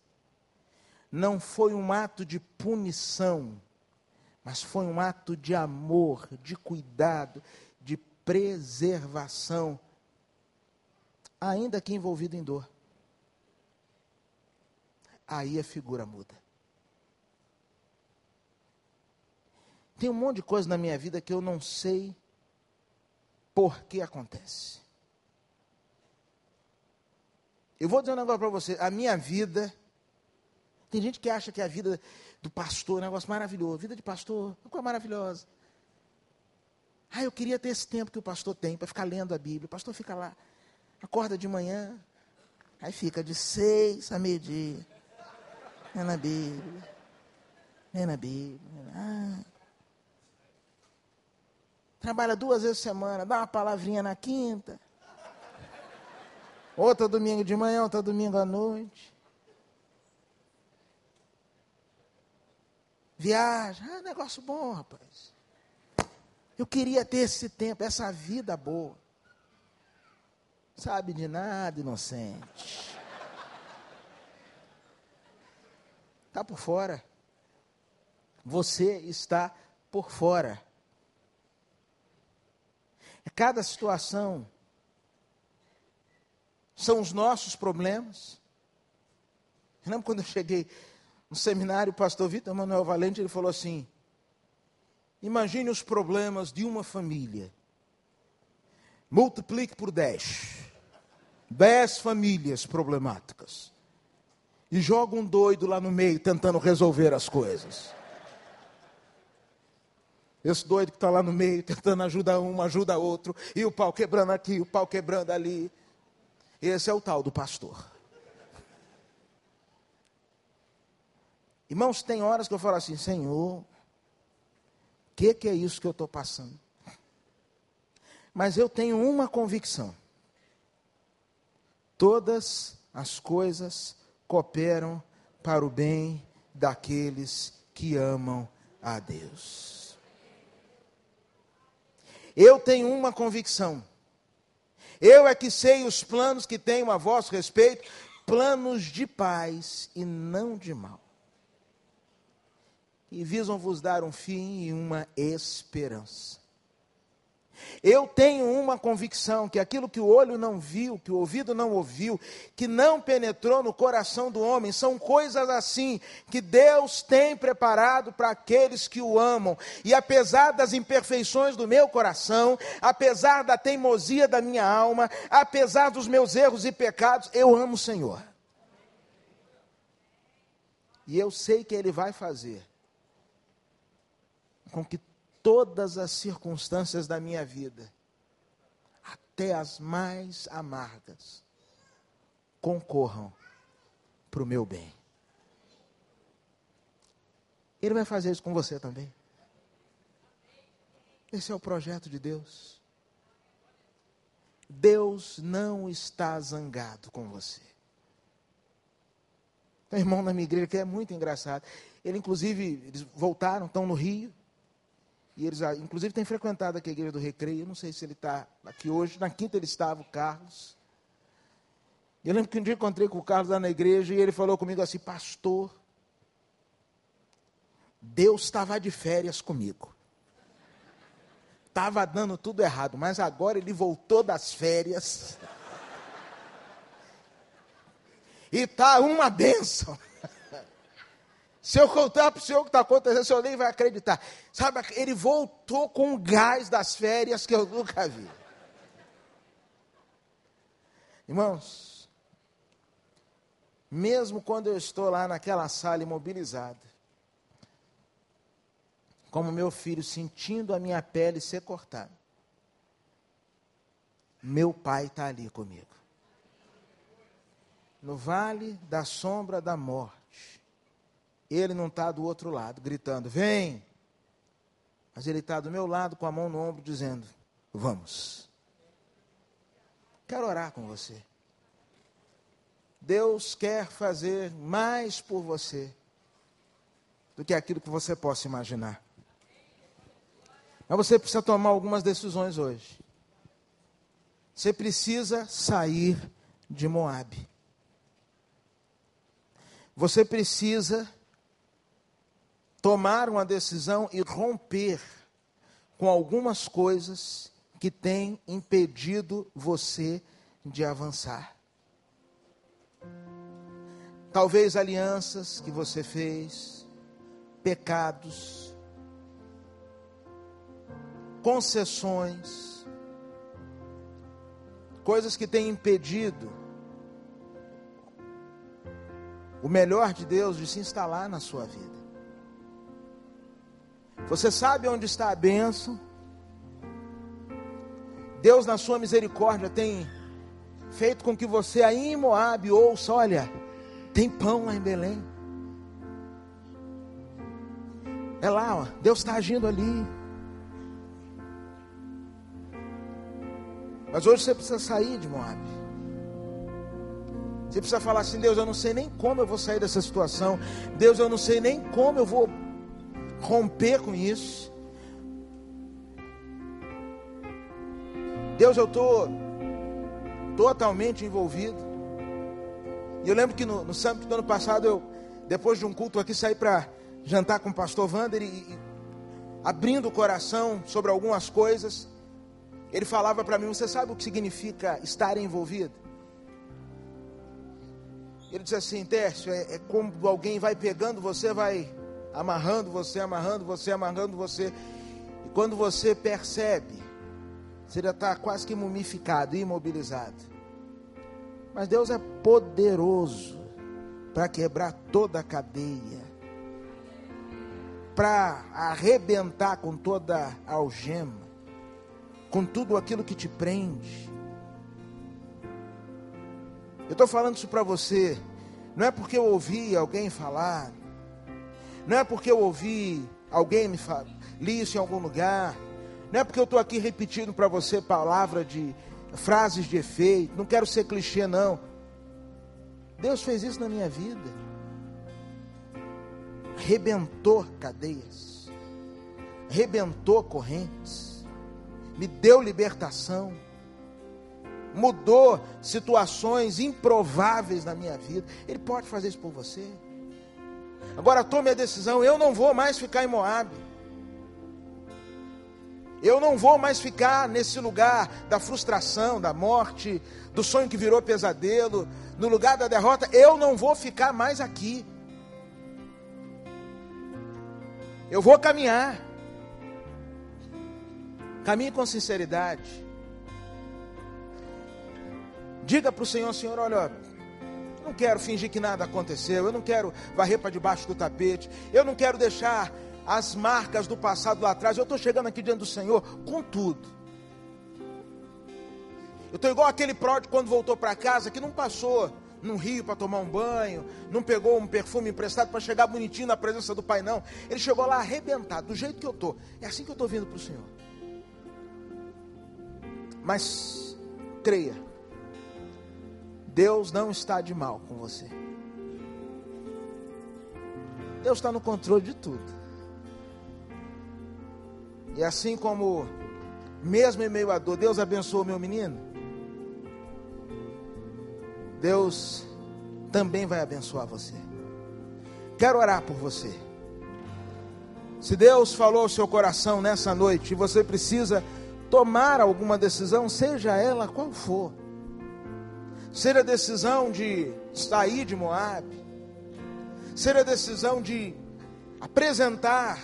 B: Não foi um ato de punição, mas foi um ato de amor, de cuidado, de preservação, ainda que envolvido em dor. Aí a figura muda. Tem um monte de coisa na minha vida que eu não sei por que acontece. Eu vou dizer um negócio para você. A minha vida. Tem gente que acha que a vida do pastor é um negócio maravilhoso. Vida de pastor é uma coisa maravilhosa. Ah, eu queria ter esse tempo que o pastor tem para ficar lendo a Bíblia. O pastor fica lá, acorda de manhã, aí fica de seis a meio-dia. Lendo a Bíblia. Lendo a Bíblia. Ah. Trabalha duas vezes por semana, dá uma palavrinha na quinta. Outra domingo de manhã, outra domingo à noite. Viaja, ah, negócio bom, rapaz. Eu queria ter esse tempo, essa vida boa. Sabe de nada, inocente. Está por fora. Você está por fora. Cada situação são os nossos problemas. Eu lembro quando eu cheguei no seminário, o pastor Vitor Manuel Valente, ele falou assim: Imagine os problemas de uma família. Multiplique por 10. 10 famílias problemáticas. E joga um doido lá no meio tentando resolver as coisas. Esse doido que está lá no meio, tentando ajudar um, ajuda outro, e o pau quebrando aqui, o pau quebrando ali. Esse é o tal do pastor. Irmãos, tem horas que eu falo assim, Senhor, o que, que é isso que eu estou passando? Mas eu tenho uma convicção: todas as coisas cooperam para o bem daqueles que amam a Deus. Eu tenho uma convicção. Eu é que sei os planos que tenho a vosso respeito, planos de paz e não de mal. E visam vos dar um fim e uma esperança. Eu tenho uma convicção que aquilo que o olho não viu, que o ouvido não ouviu, que não penetrou no coração do homem, são coisas assim que Deus tem preparado para aqueles que o amam. E apesar das imperfeições do meu coração, apesar da teimosia da minha alma, apesar dos meus erros e pecados, eu amo o Senhor. E eu sei que Ele vai fazer com que todas as circunstâncias da minha vida, até as mais amargas, concorram para o meu bem. Ele vai fazer isso com você também. Esse é o projeto de Deus. Deus não está zangado com você. Tem um irmão na minha igreja que é muito engraçado. Ele, inclusive, eles voltaram, estão no Rio. E eles, ah, inclusive, têm frequentado aqui a igreja do Recreio. Eu não sei se ele está aqui hoje. Na quinta ele estava, o Carlos. Eu lembro que um dia encontrei com o Carlos lá na igreja e ele falou comigo assim: Pastor, Deus estava de férias comigo. Estava dando tudo errado, mas agora ele voltou das férias. E está uma bênção. Se eu contar para o senhor o que está acontecendo, o senhor nem vai acreditar. Sabe, ele voltou com o gás das férias que eu nunca vi. Irmãos, mesmo quando eu estou lá naquela sala imobilizada, como meu filho sentindo a minha pele ser cortada, meu pai está ali comigo. No vale da sombra da morte ele não está do outro lado, gritando: Vem! Mas ele está do meu lado, com a mão no ombro, dizendo: Vamos. Quero orar com você. Deus quer fazer mais por você do que aquilo que você possa imaginar. Mas você precisa tomar algumas decisões hoje. Você precisa sair de Moabe. Você precisa tomar uma decisão e romper com algumas coisas que têm impedido você de avançar. Talvez alianças que você fez, pecados, concessões, coisas que têm impedido o melhor de Deus de se instalar na sua vida. Você sabe onde está a bênção? Deus, na sua misericórdia, tem feito com que você aí em Moab ouça: olha, tem pão lá em Belém. É lá, ó, Deus está agindo ali. Mas hoje você precisa sair de Moab. Você precisa falar assim: Deus, eu não sei nem como eu vou sair dessa situação. Deus, eu não sei nem como eu vou romper com isso. Deus, eu estou totalmente envolvido. E eu lembro que no, no Summit do ano passado, eu, depois de um culto aqui, saí para jantar com o pastor Wander e, e abrindo o coração sobre algumas coisas. Ele falava para mim: Você sabe o que significa estar envolvido? Ele disse assim: Tércio, é, é como alguém vai pegando você, vai amarrando você, amarrando você, amarrando você. E quando você percebe, você já está quase que mumificado, imobilizado. Mas Deus é poderoso para quebrar toda a cadeia, para arrebentar com toda a algema, com tudo aquilo que te prende. Eu estou falando isso para você, não é porque eu ouvi alguém falar, não é porque eu ouvi alguém me falar, li isso em algum lugar, não é porque eu estou aqui repetindo para você palavra de frases de efeito, não quero ser clichê, não. Deus fez isso na minha vida, rebentou cadeias, rebentou correntes, me deu libertação, mudou situações improváveis na minha vida. Ele pode fazer isso por você. Agora tome a decisão: eu não vou mais ficar em Moab. Eu não vou mais ficar nesse lugar da frustração, da morte, do sonho que virou pesadelo, no lugar da derrota. Eu não vou ficar mais aqui. Eu vou caminhar. Caminhe com sinceridade. Diga para o Senhor, Senhor, olha, não quero fingir que nada aconteceu, eu não quero varrer para debaixo do tapete, eu não quero deixar as marcas do passado lá atrás. Eu estou chegando aqui diante do Senhor com tudo. Eu estou igual aquele pródigo quando voltou para casa que não passou num rio para tomar um banho, não pegou um perfume emprestado para chegar bonitinho na presença do Pai, não. Ele chegou lá arrebentado, do jeito que eu estou. É assim que eu estou vindo para o Senhor. Mas creia, Deus não está de mal com você. Deus está no controle de tudo. E assim como, mesmo em meio à dor, Deus abençoou meu menino, Deus também vai abençoar você. Quero orar por você. Se Deus falou ao seu coração nessa noite e você precisa tomar alguma decisão, seja ela qual for, seja a decisão de sair de Moab, seja a decisão de apresentar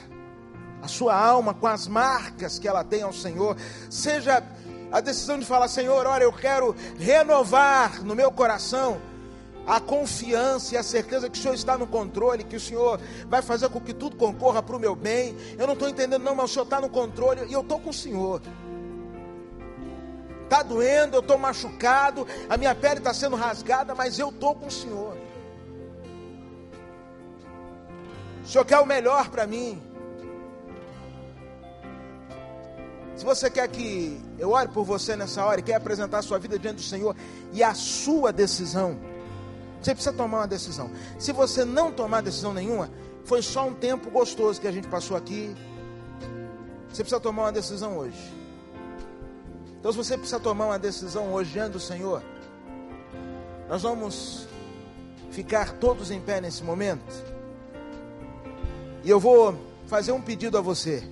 B: a sua alma com as marcas que ela tem ao Senhor, seja a decisão de falar: Senhor, olha, eu quero renovar no meu coração a confiança e a certeza que o Senhor está no controle, que o Senhor vai fazer com que tudo concorra para o meu bem. Eu não estou entendendo, não, mas o Senhor está no controle e eu estou com o Senhor. Está doendo, eu estou machucado, a minha pele está sendo rasgada, mas eu estou com o Senhor. O Senhor quer o melhor para mim. Se você quer que eu ore por você nessa hora e quer apresentar a sua vida diante do Senhor e a sua decisão, você precisa tomar uma decisão. Se você não tomar decisão nenhuma, foi só um tempo gostoso que a gente passou aqui. Você precisa tomar uma decisão hoje. Então, se você precisa tomar uma decisão hoje diante do Senhor, nós vamos ficar todos em pé nesse momento. E eu vou fazer um pedido a você.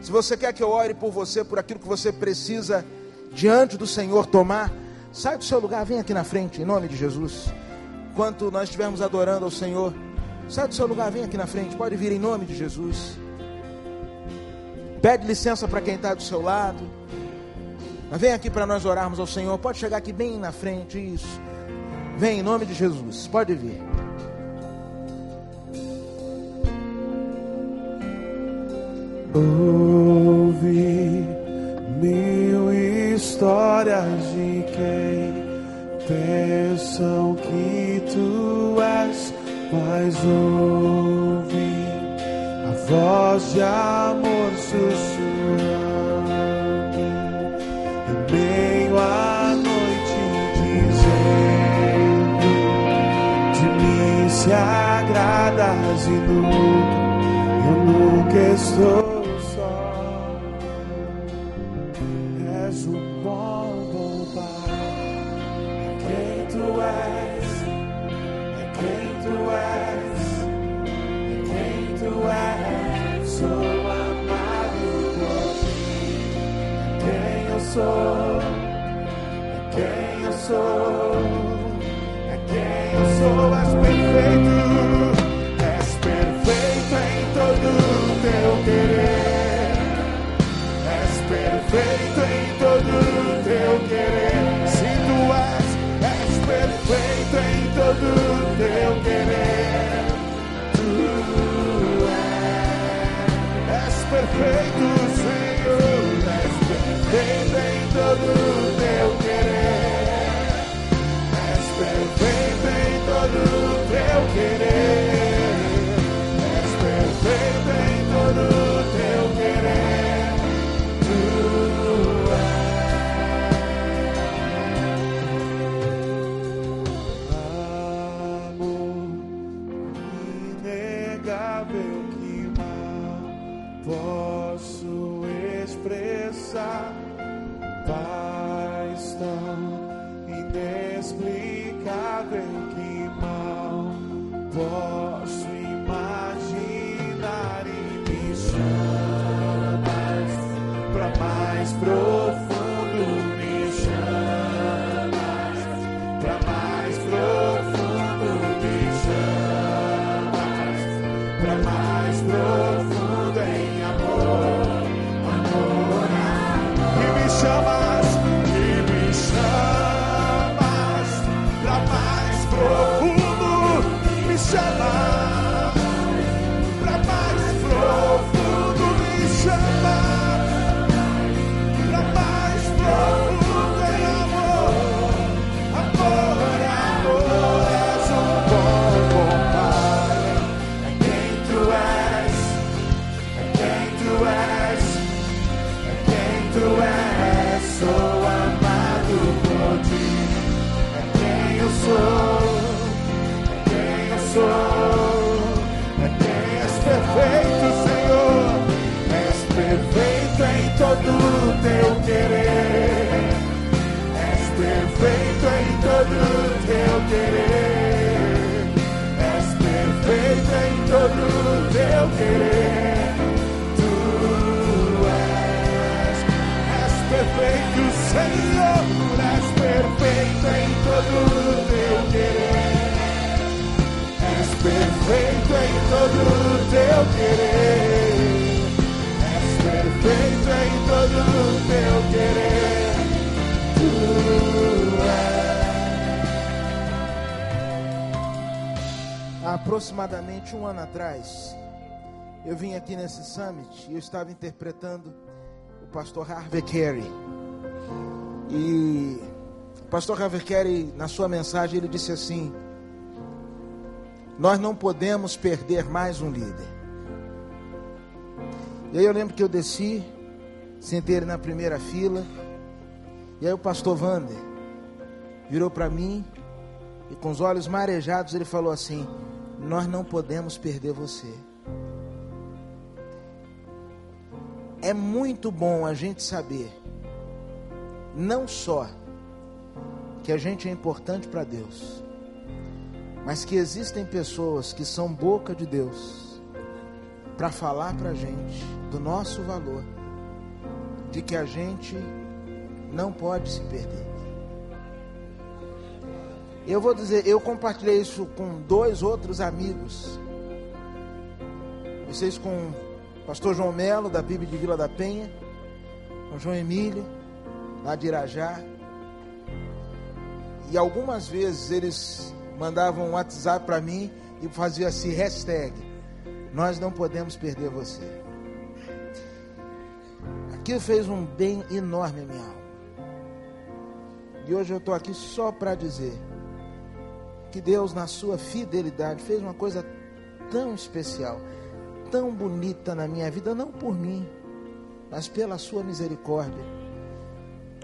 B: Se você quer que eu ore por você, por aquilo que você precisa diante do Senhor tomar, sai do seu lugar, vem aqui na frente, em nome de Jesus. Enquanto nós estivermos adorando ao Senhor, sai do seu lugar, vem aqui na frente, pode vir em nome de Jesus. Pede licença para quem está do seu lado. Mas vem aqui para nós orarmos ao Senhor. Pode chegar aqui bem na frente, isso. Vem em nome de Jesus, pode vir.
C: Ouvi mil histórias de quem pensam que tu és, mas ouvi a voz de amor sussurrando agradas e nunca eu nunca estou só. És um bom. É quem tu és, é quem tu és, é quem tu és. Sou amado por ti. É quem eu sou, é quem eu sou, é quem eu sou. És perfeito. Querer. Para todo teu querer. És perfeito em todo teu querer. És perfeito em todo teu querer. Tu és, és perfeito, Senhor, és perfeito em todo teu querer. És perfeito em todo teu querer.
B: Aproximadamente um ano atrás, eu vim aqui nesse summit e eu estava interpretando o pastor Harvey Carey. E o pastor Harvey Carey, na sua mensagem, ele disse assim: Nós não podemos perder mais um líder. E aí eu lembro que eu desci, sentei ele na primeira fila, e aí o pastor Vander virou para mim e com os olhos marejados ele falou assim: nós não podemos perder você. É muito bom a gente saber, não só que a gente é importante para Deus, mas que existem pessoas que são boca de Deus para falar para a gente do nosso valor, de que a gente não pode se perder. Eu vou dizer, eu compartilhei isso com dois outros amigos. Vocês com o pastor João Melo, da Bíblia de Vila da Penha, com João Emílio, lá de Irajá. E algumas vezes eles mandavam um WhatsApp para mim e faziam assim, hashtag, nós não podemos perder você. Aquilo fez um bem enorme à minha alma. E hoje eu estou aqui só para dizer que Deus, na sua fidelidade, fez uma coisa tão especial, tão bonita na minha vida, não por mim, mas pela sua misericórdia.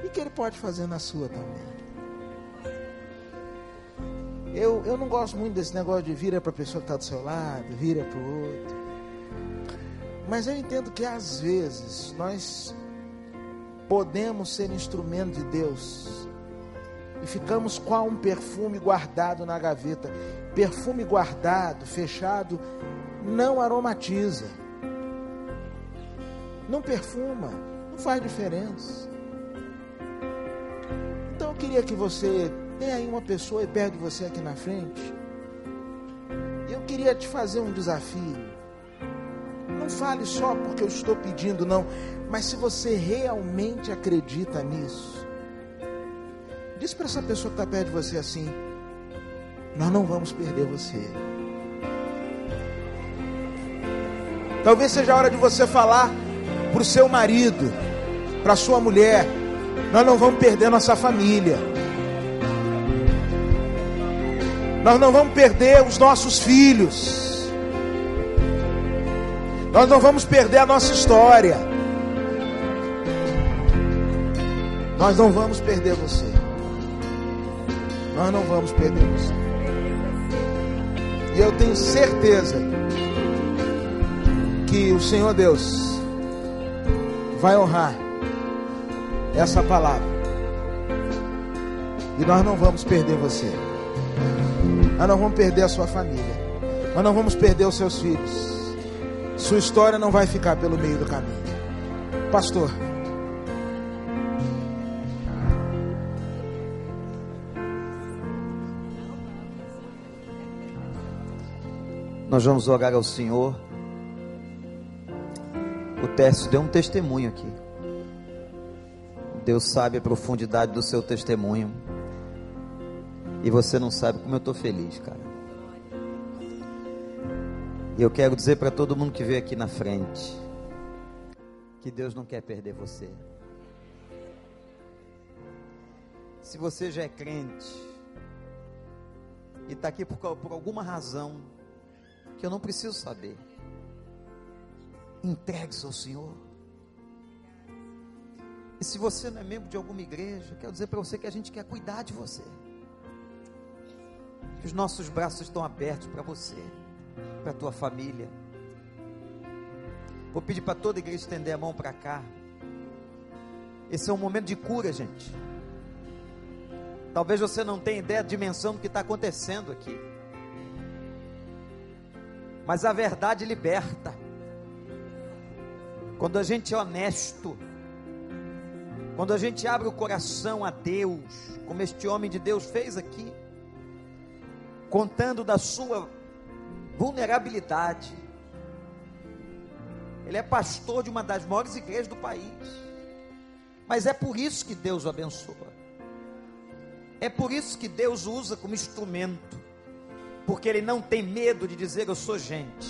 B: E que Ele pode fazer na sua também. Eu, eu não gosto muito desse negócio de vira para a pessoa que está do seu lado, vira para o outro. Mas eu entendo que às vezes nós podemos ser instrumento de Deus e ficamos qual um perfume guardado na gaveta. Perfume guardado, fechado, não aromatiza, não perfuma, não faz diferença. Então eu queria que você tem aí uma pessoa e perto de você aqui na frente. Eu queria te fazer um desafio. Não fale só porque eu estou pedindo, não. Mas se você realmente acredita nisso, diz para essa pessoa que está perto de você assim: Nós não vamos perder você. Talvez seja a hora de você falar para o seu marido, para a sua mulher: Nós não vamos perder nossa família. Nós não vamos perder os nossos filhos. Nós não vamos perder a nossa história. Nós não vamos perder você. Nós não vamos perder você. E eu tenho certeza que o Senhor Deus vai honrar essa palavra. E nós não vamos perder você. Nós não vamos perder a sua família. Nós não vamos perder os seus filhos. Sua história não vai ficar pelo meio do caminho. Pastor.
A: Nós vamos orar ao Senhor. O Tércio deu um testemunho aqui. Deus sabe a profundidade do seu testemunho. E você não sabe como eu estou feliz, cara. E eu quero dizer para todo mundo que veio aqui na frente que Deus não quer perder você. Se você já é crente e está aqui por, por alguma razão que eu não preciso saber, entregue-se ao Senhor. E se você não é membro de alguma igreja, quero dizer para você que a gente quer cuidar de você que os nossos braços estão abertos para você, para a tua família. Vou pedir para toda a igreja estender a mão para cá. Esse é um momento de cura, gente. Talvez você não tenha ideia da dimensão do que está acontecendo aqui. Mas a verdade liberta. Quando a gente é honesto, quando a gente abre o coração a Deus, como este homem de Deus fez aqui, contando da sua vulnerabilidade. Ele é pastor de uma das maiores igrejas do país. Mas é por isso que Deus o abençoa. É por isso que Deus o usa como instrumento. Porque ele não tem medo de dizer eu sou gente.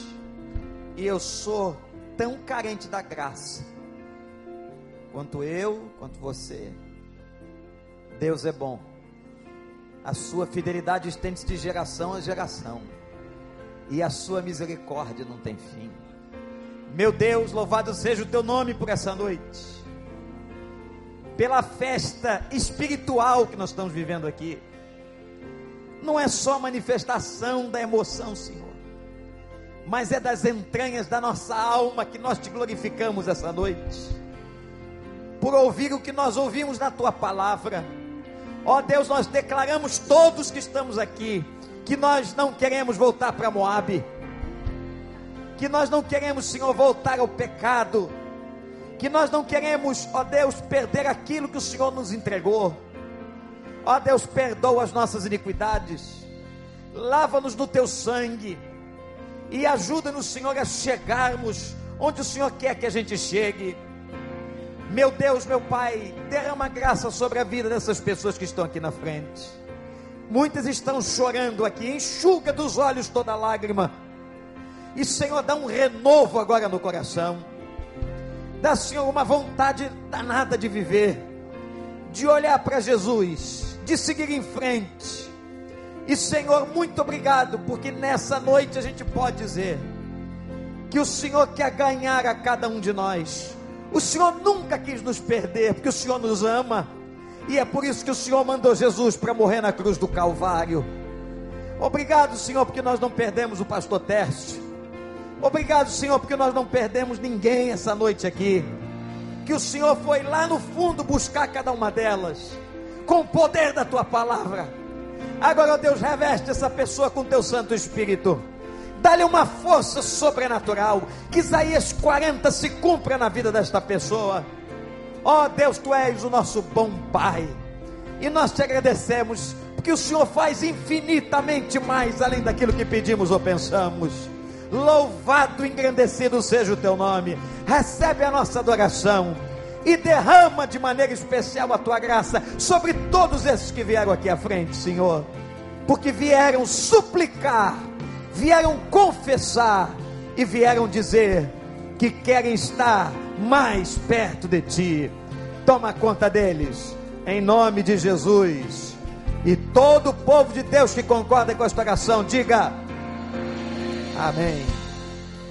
A: E eu sou tão carente da graça quanto eu, quanto você. Deus é bom. A sua fidelidade estende-se de geração a geração. E a sua misericórdia não tem fim. Meu Deus, louvado seja o teu nome por essa noite. Pela festa espiritual que nós estamos vivendo aqui. Não é só manifestação da emoção, Senhor. mas é das entranhas da nossa alma que nós te glorificamos essa noite. Por ouvir o que nós ouvimos na tua palavra. Ó Deus, nós declaramos todos que estamos aqui que nós não queremos voltar para Moabe. Que nós não queremos, Senhor, voltar ao pecado. Que nós não queremos, ó Deus, perder aquilo que o Senhor nos entregou. Ó Deus, perdoa as nossas iniquidades. Lava-nos no teu sangue e ajuda-nos, Senhor, a chegarmos onde o Senhor quer que a gente chegue. Meu Deus, meu Pai, derrama graça sobre a vida dessas pessoas que estão aqui na frente. Muitas estão chorando aqui, enxuga dos olhos toda lágrima. E Senhor, dá um renovo agora no coração. Dá, Senhor, uma vontade danada de viver, de olhar para Jesus, de seguir em frente e Senhor, muito obrigado, porque nessa noite a gente pode dizer que o Senhor quer ganhar a cada um de nós. O Senhor nunca quis nos perder, porque o Senhor nos ama. E é por isso que o Senhor mandou Jesus para morrer na cruz do Calvário. Obrigado, Senhor, porque nós não perdemos o pastor Tércio. Obrigado, Senhor, porque nós não perdemos ninguém essa noite aqui. Que o Senhor foi lá no fundo buscar cada uma delas, com o poder da tua palavra Agora, Deus, reveste essa pessoa com teu Santo Espírito. Dá-lhe uma força sobrenatural. Que Isaías 40 se cumpra na vida desta pessoa. Ó oh, Deus, tu és o nosso bom Pai. E nós te agradecemos, porque o Senhor faz infinitamente mais além daquilo que pedimos ou pensamos. Louvado e engrandecido seja o teu nome. Recebe a nossa adoração e derrama de maneira especial a tua graça sobre todos esses que vieram aqui à frente, Senhor, porque vieram suplicar, vieram confessar e vieram dizer que querem estar mais perto de ti. Toma conta deles, em nome de Jesus. E todo o povo de Deus que concorda com esta oração, diga: Amém.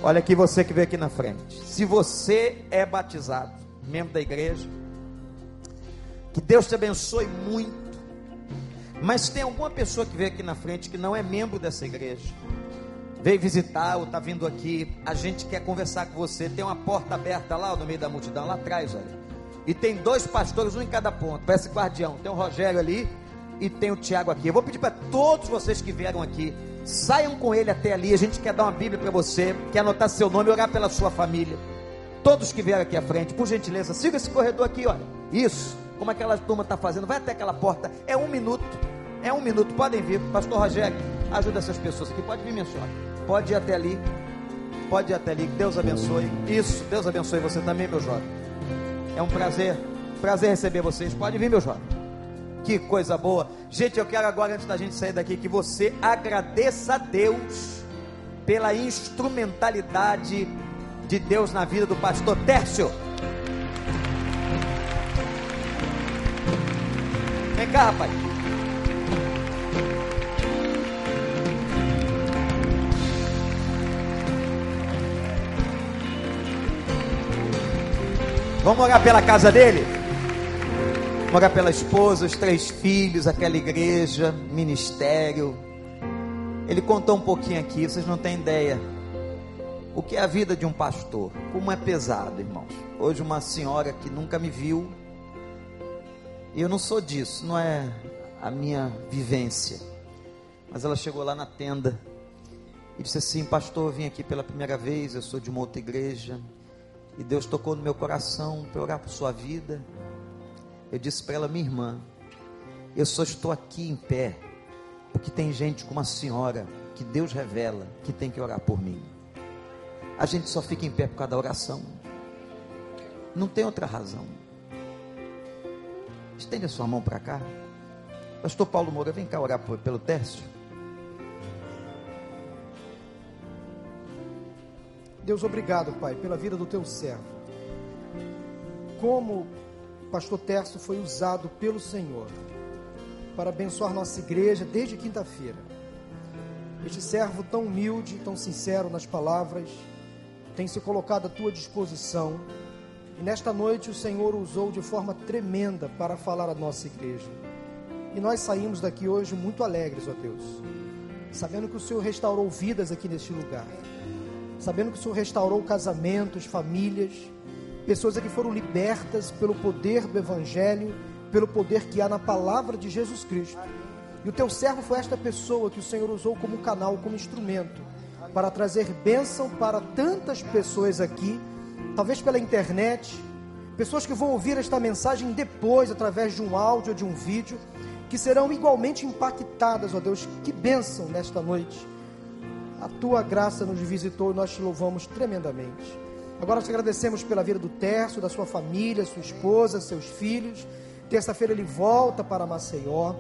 A: Olha aqui você que veio aqui na frente. Se você é batizado, membro da igreja. Que Deus te abençoe muito. Mas tem alguma pessoa que veio aqui na frente que não é membro dessa igreja, veio visitar ou está vindo aqui, a gente quer conversar com você. Tem uma porta aberta lá no meio da multidão, lá atrás, olha. E tem dois pastores, um em cada ponto, parece guardião. Tem o Rogério ali e tem o Tiago aqui. Eu vou pedir para todos vocês que vieram aqui, saiam com ele até ali. A gente quer dar uma Bíblia para você, quer anotar seu nome orar pela sua família. Todos que vieram aqui à frente, por gentileza, siga esse corredor aqui, olha. Isso, como aquela turma está fazendo, vai até aquela porta. É um minuto, é um minuto. Podem vir, Pastor Rogério, ajuda essas pessoas aqui. Pode vir, minha senhora. Pode ir até ali. Pode ir até ali. Deus abençoe. Isso, Deus abençoe você também, meu jovem. É um prazer, prazer receber vocês. Pode vir, meu jovem. Que coisa boa. Gente, eu quero agora, antes da gente sair daqui, que você agradeça a Deus pela instrumentalidade de Deus na vida do pastor Tércio. Vem cá, rapaz. Vamos orar pela casa dele? Vamos orar pela esposa, os três filhos, aquela igreja, ministério. Ele contou um pouquinho aqui, vocês não têm ideia o que é a vida de um pastor? Como é pesado, irmãos. Hoje uma senhora que nunca me viu, e eu não sou disso, não é a minha vivência. Mas ela chegou lá na tenda e disse assim: Pastor, eu vim aqui pela primeira vez, eu sou de uma outra igreja, e Deus tocou no meu coração para orar por sua vida. Eu disse para ela, minha irmã, eu só estou aqui em pé, porque tem gente como a senhora, que Deus revela, que tem que orar por mim. A gente só fica em pé por causa da oração. Não tem outra razão. Estende a sua mão para cá. Pastor Paulo Moura, vem cá orar pelo Tércio.
D: Deus, obrigado, Pai, pela vida do teu servo. Como o pastor Tércio foi usado pelo Senhor para abençoar nossa igreja desde quinta-feira. Este servo tão humilde, tão sincero nas palavras, tem se colocado à tua disposição. E nesta noite o Senhor usou de forma tremenda para falar à nossa igreja. E nós saímos daqui hoje muito alegres, ó Deus, sabendo que o Senhor restaurou vidas aqui neste lugar. Sabendo que o Senhor restaurou casamentos, famílias, pessoas que foram libertas pelo poder do Evangelho, pelo poder que há na palavra de Jesus Cristo. E o teu servo foi esta pessoa que o Senhor usou como canal, como instrumento, para trazer bênção para tantas pessoas aqui, talvez pela internet, pessoas que vão ouvir esta mensagem depois, através de um áudio ou de um vídeo, que serão igualmente impactadas, ó Deus. Que bênção nesta noite. A tua graça nos visitou e nós te louvamos tremendamente. Agora te agradecemos pela vida do Terço, da sua família, sua esposa, seus filhos. Terça-feira ele volta para Maceió.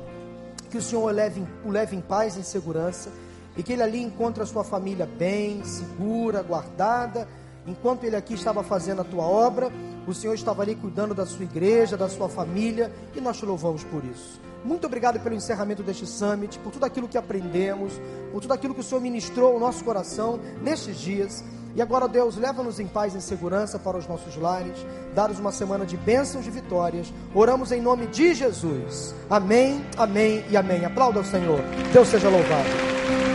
D: Que o Senhor o leve, o leve em paz e em segurança. E que ele ali encontre a sua família bem, segura, guardada. Enquanto ele aqui estava fazendo a tua obra, o Senhor estava ali cuidando da sua igreja, da sua família. E nós te louvamos por isso. Muito obrigado pelo encerramento deste summit, por tudo aquilo que aprendemos, por tudo aquilo que o Senhor ministrou ao nosso coração nestes dias. E agora, Deus, leva-nos em paz e em segurança para os nossos lares, dá-nos uma semana de bênçãos e vitórias. Oramos em nome de Jesus. Amém, amém e amém. Aplauda o Senhor. Deus seja louvado.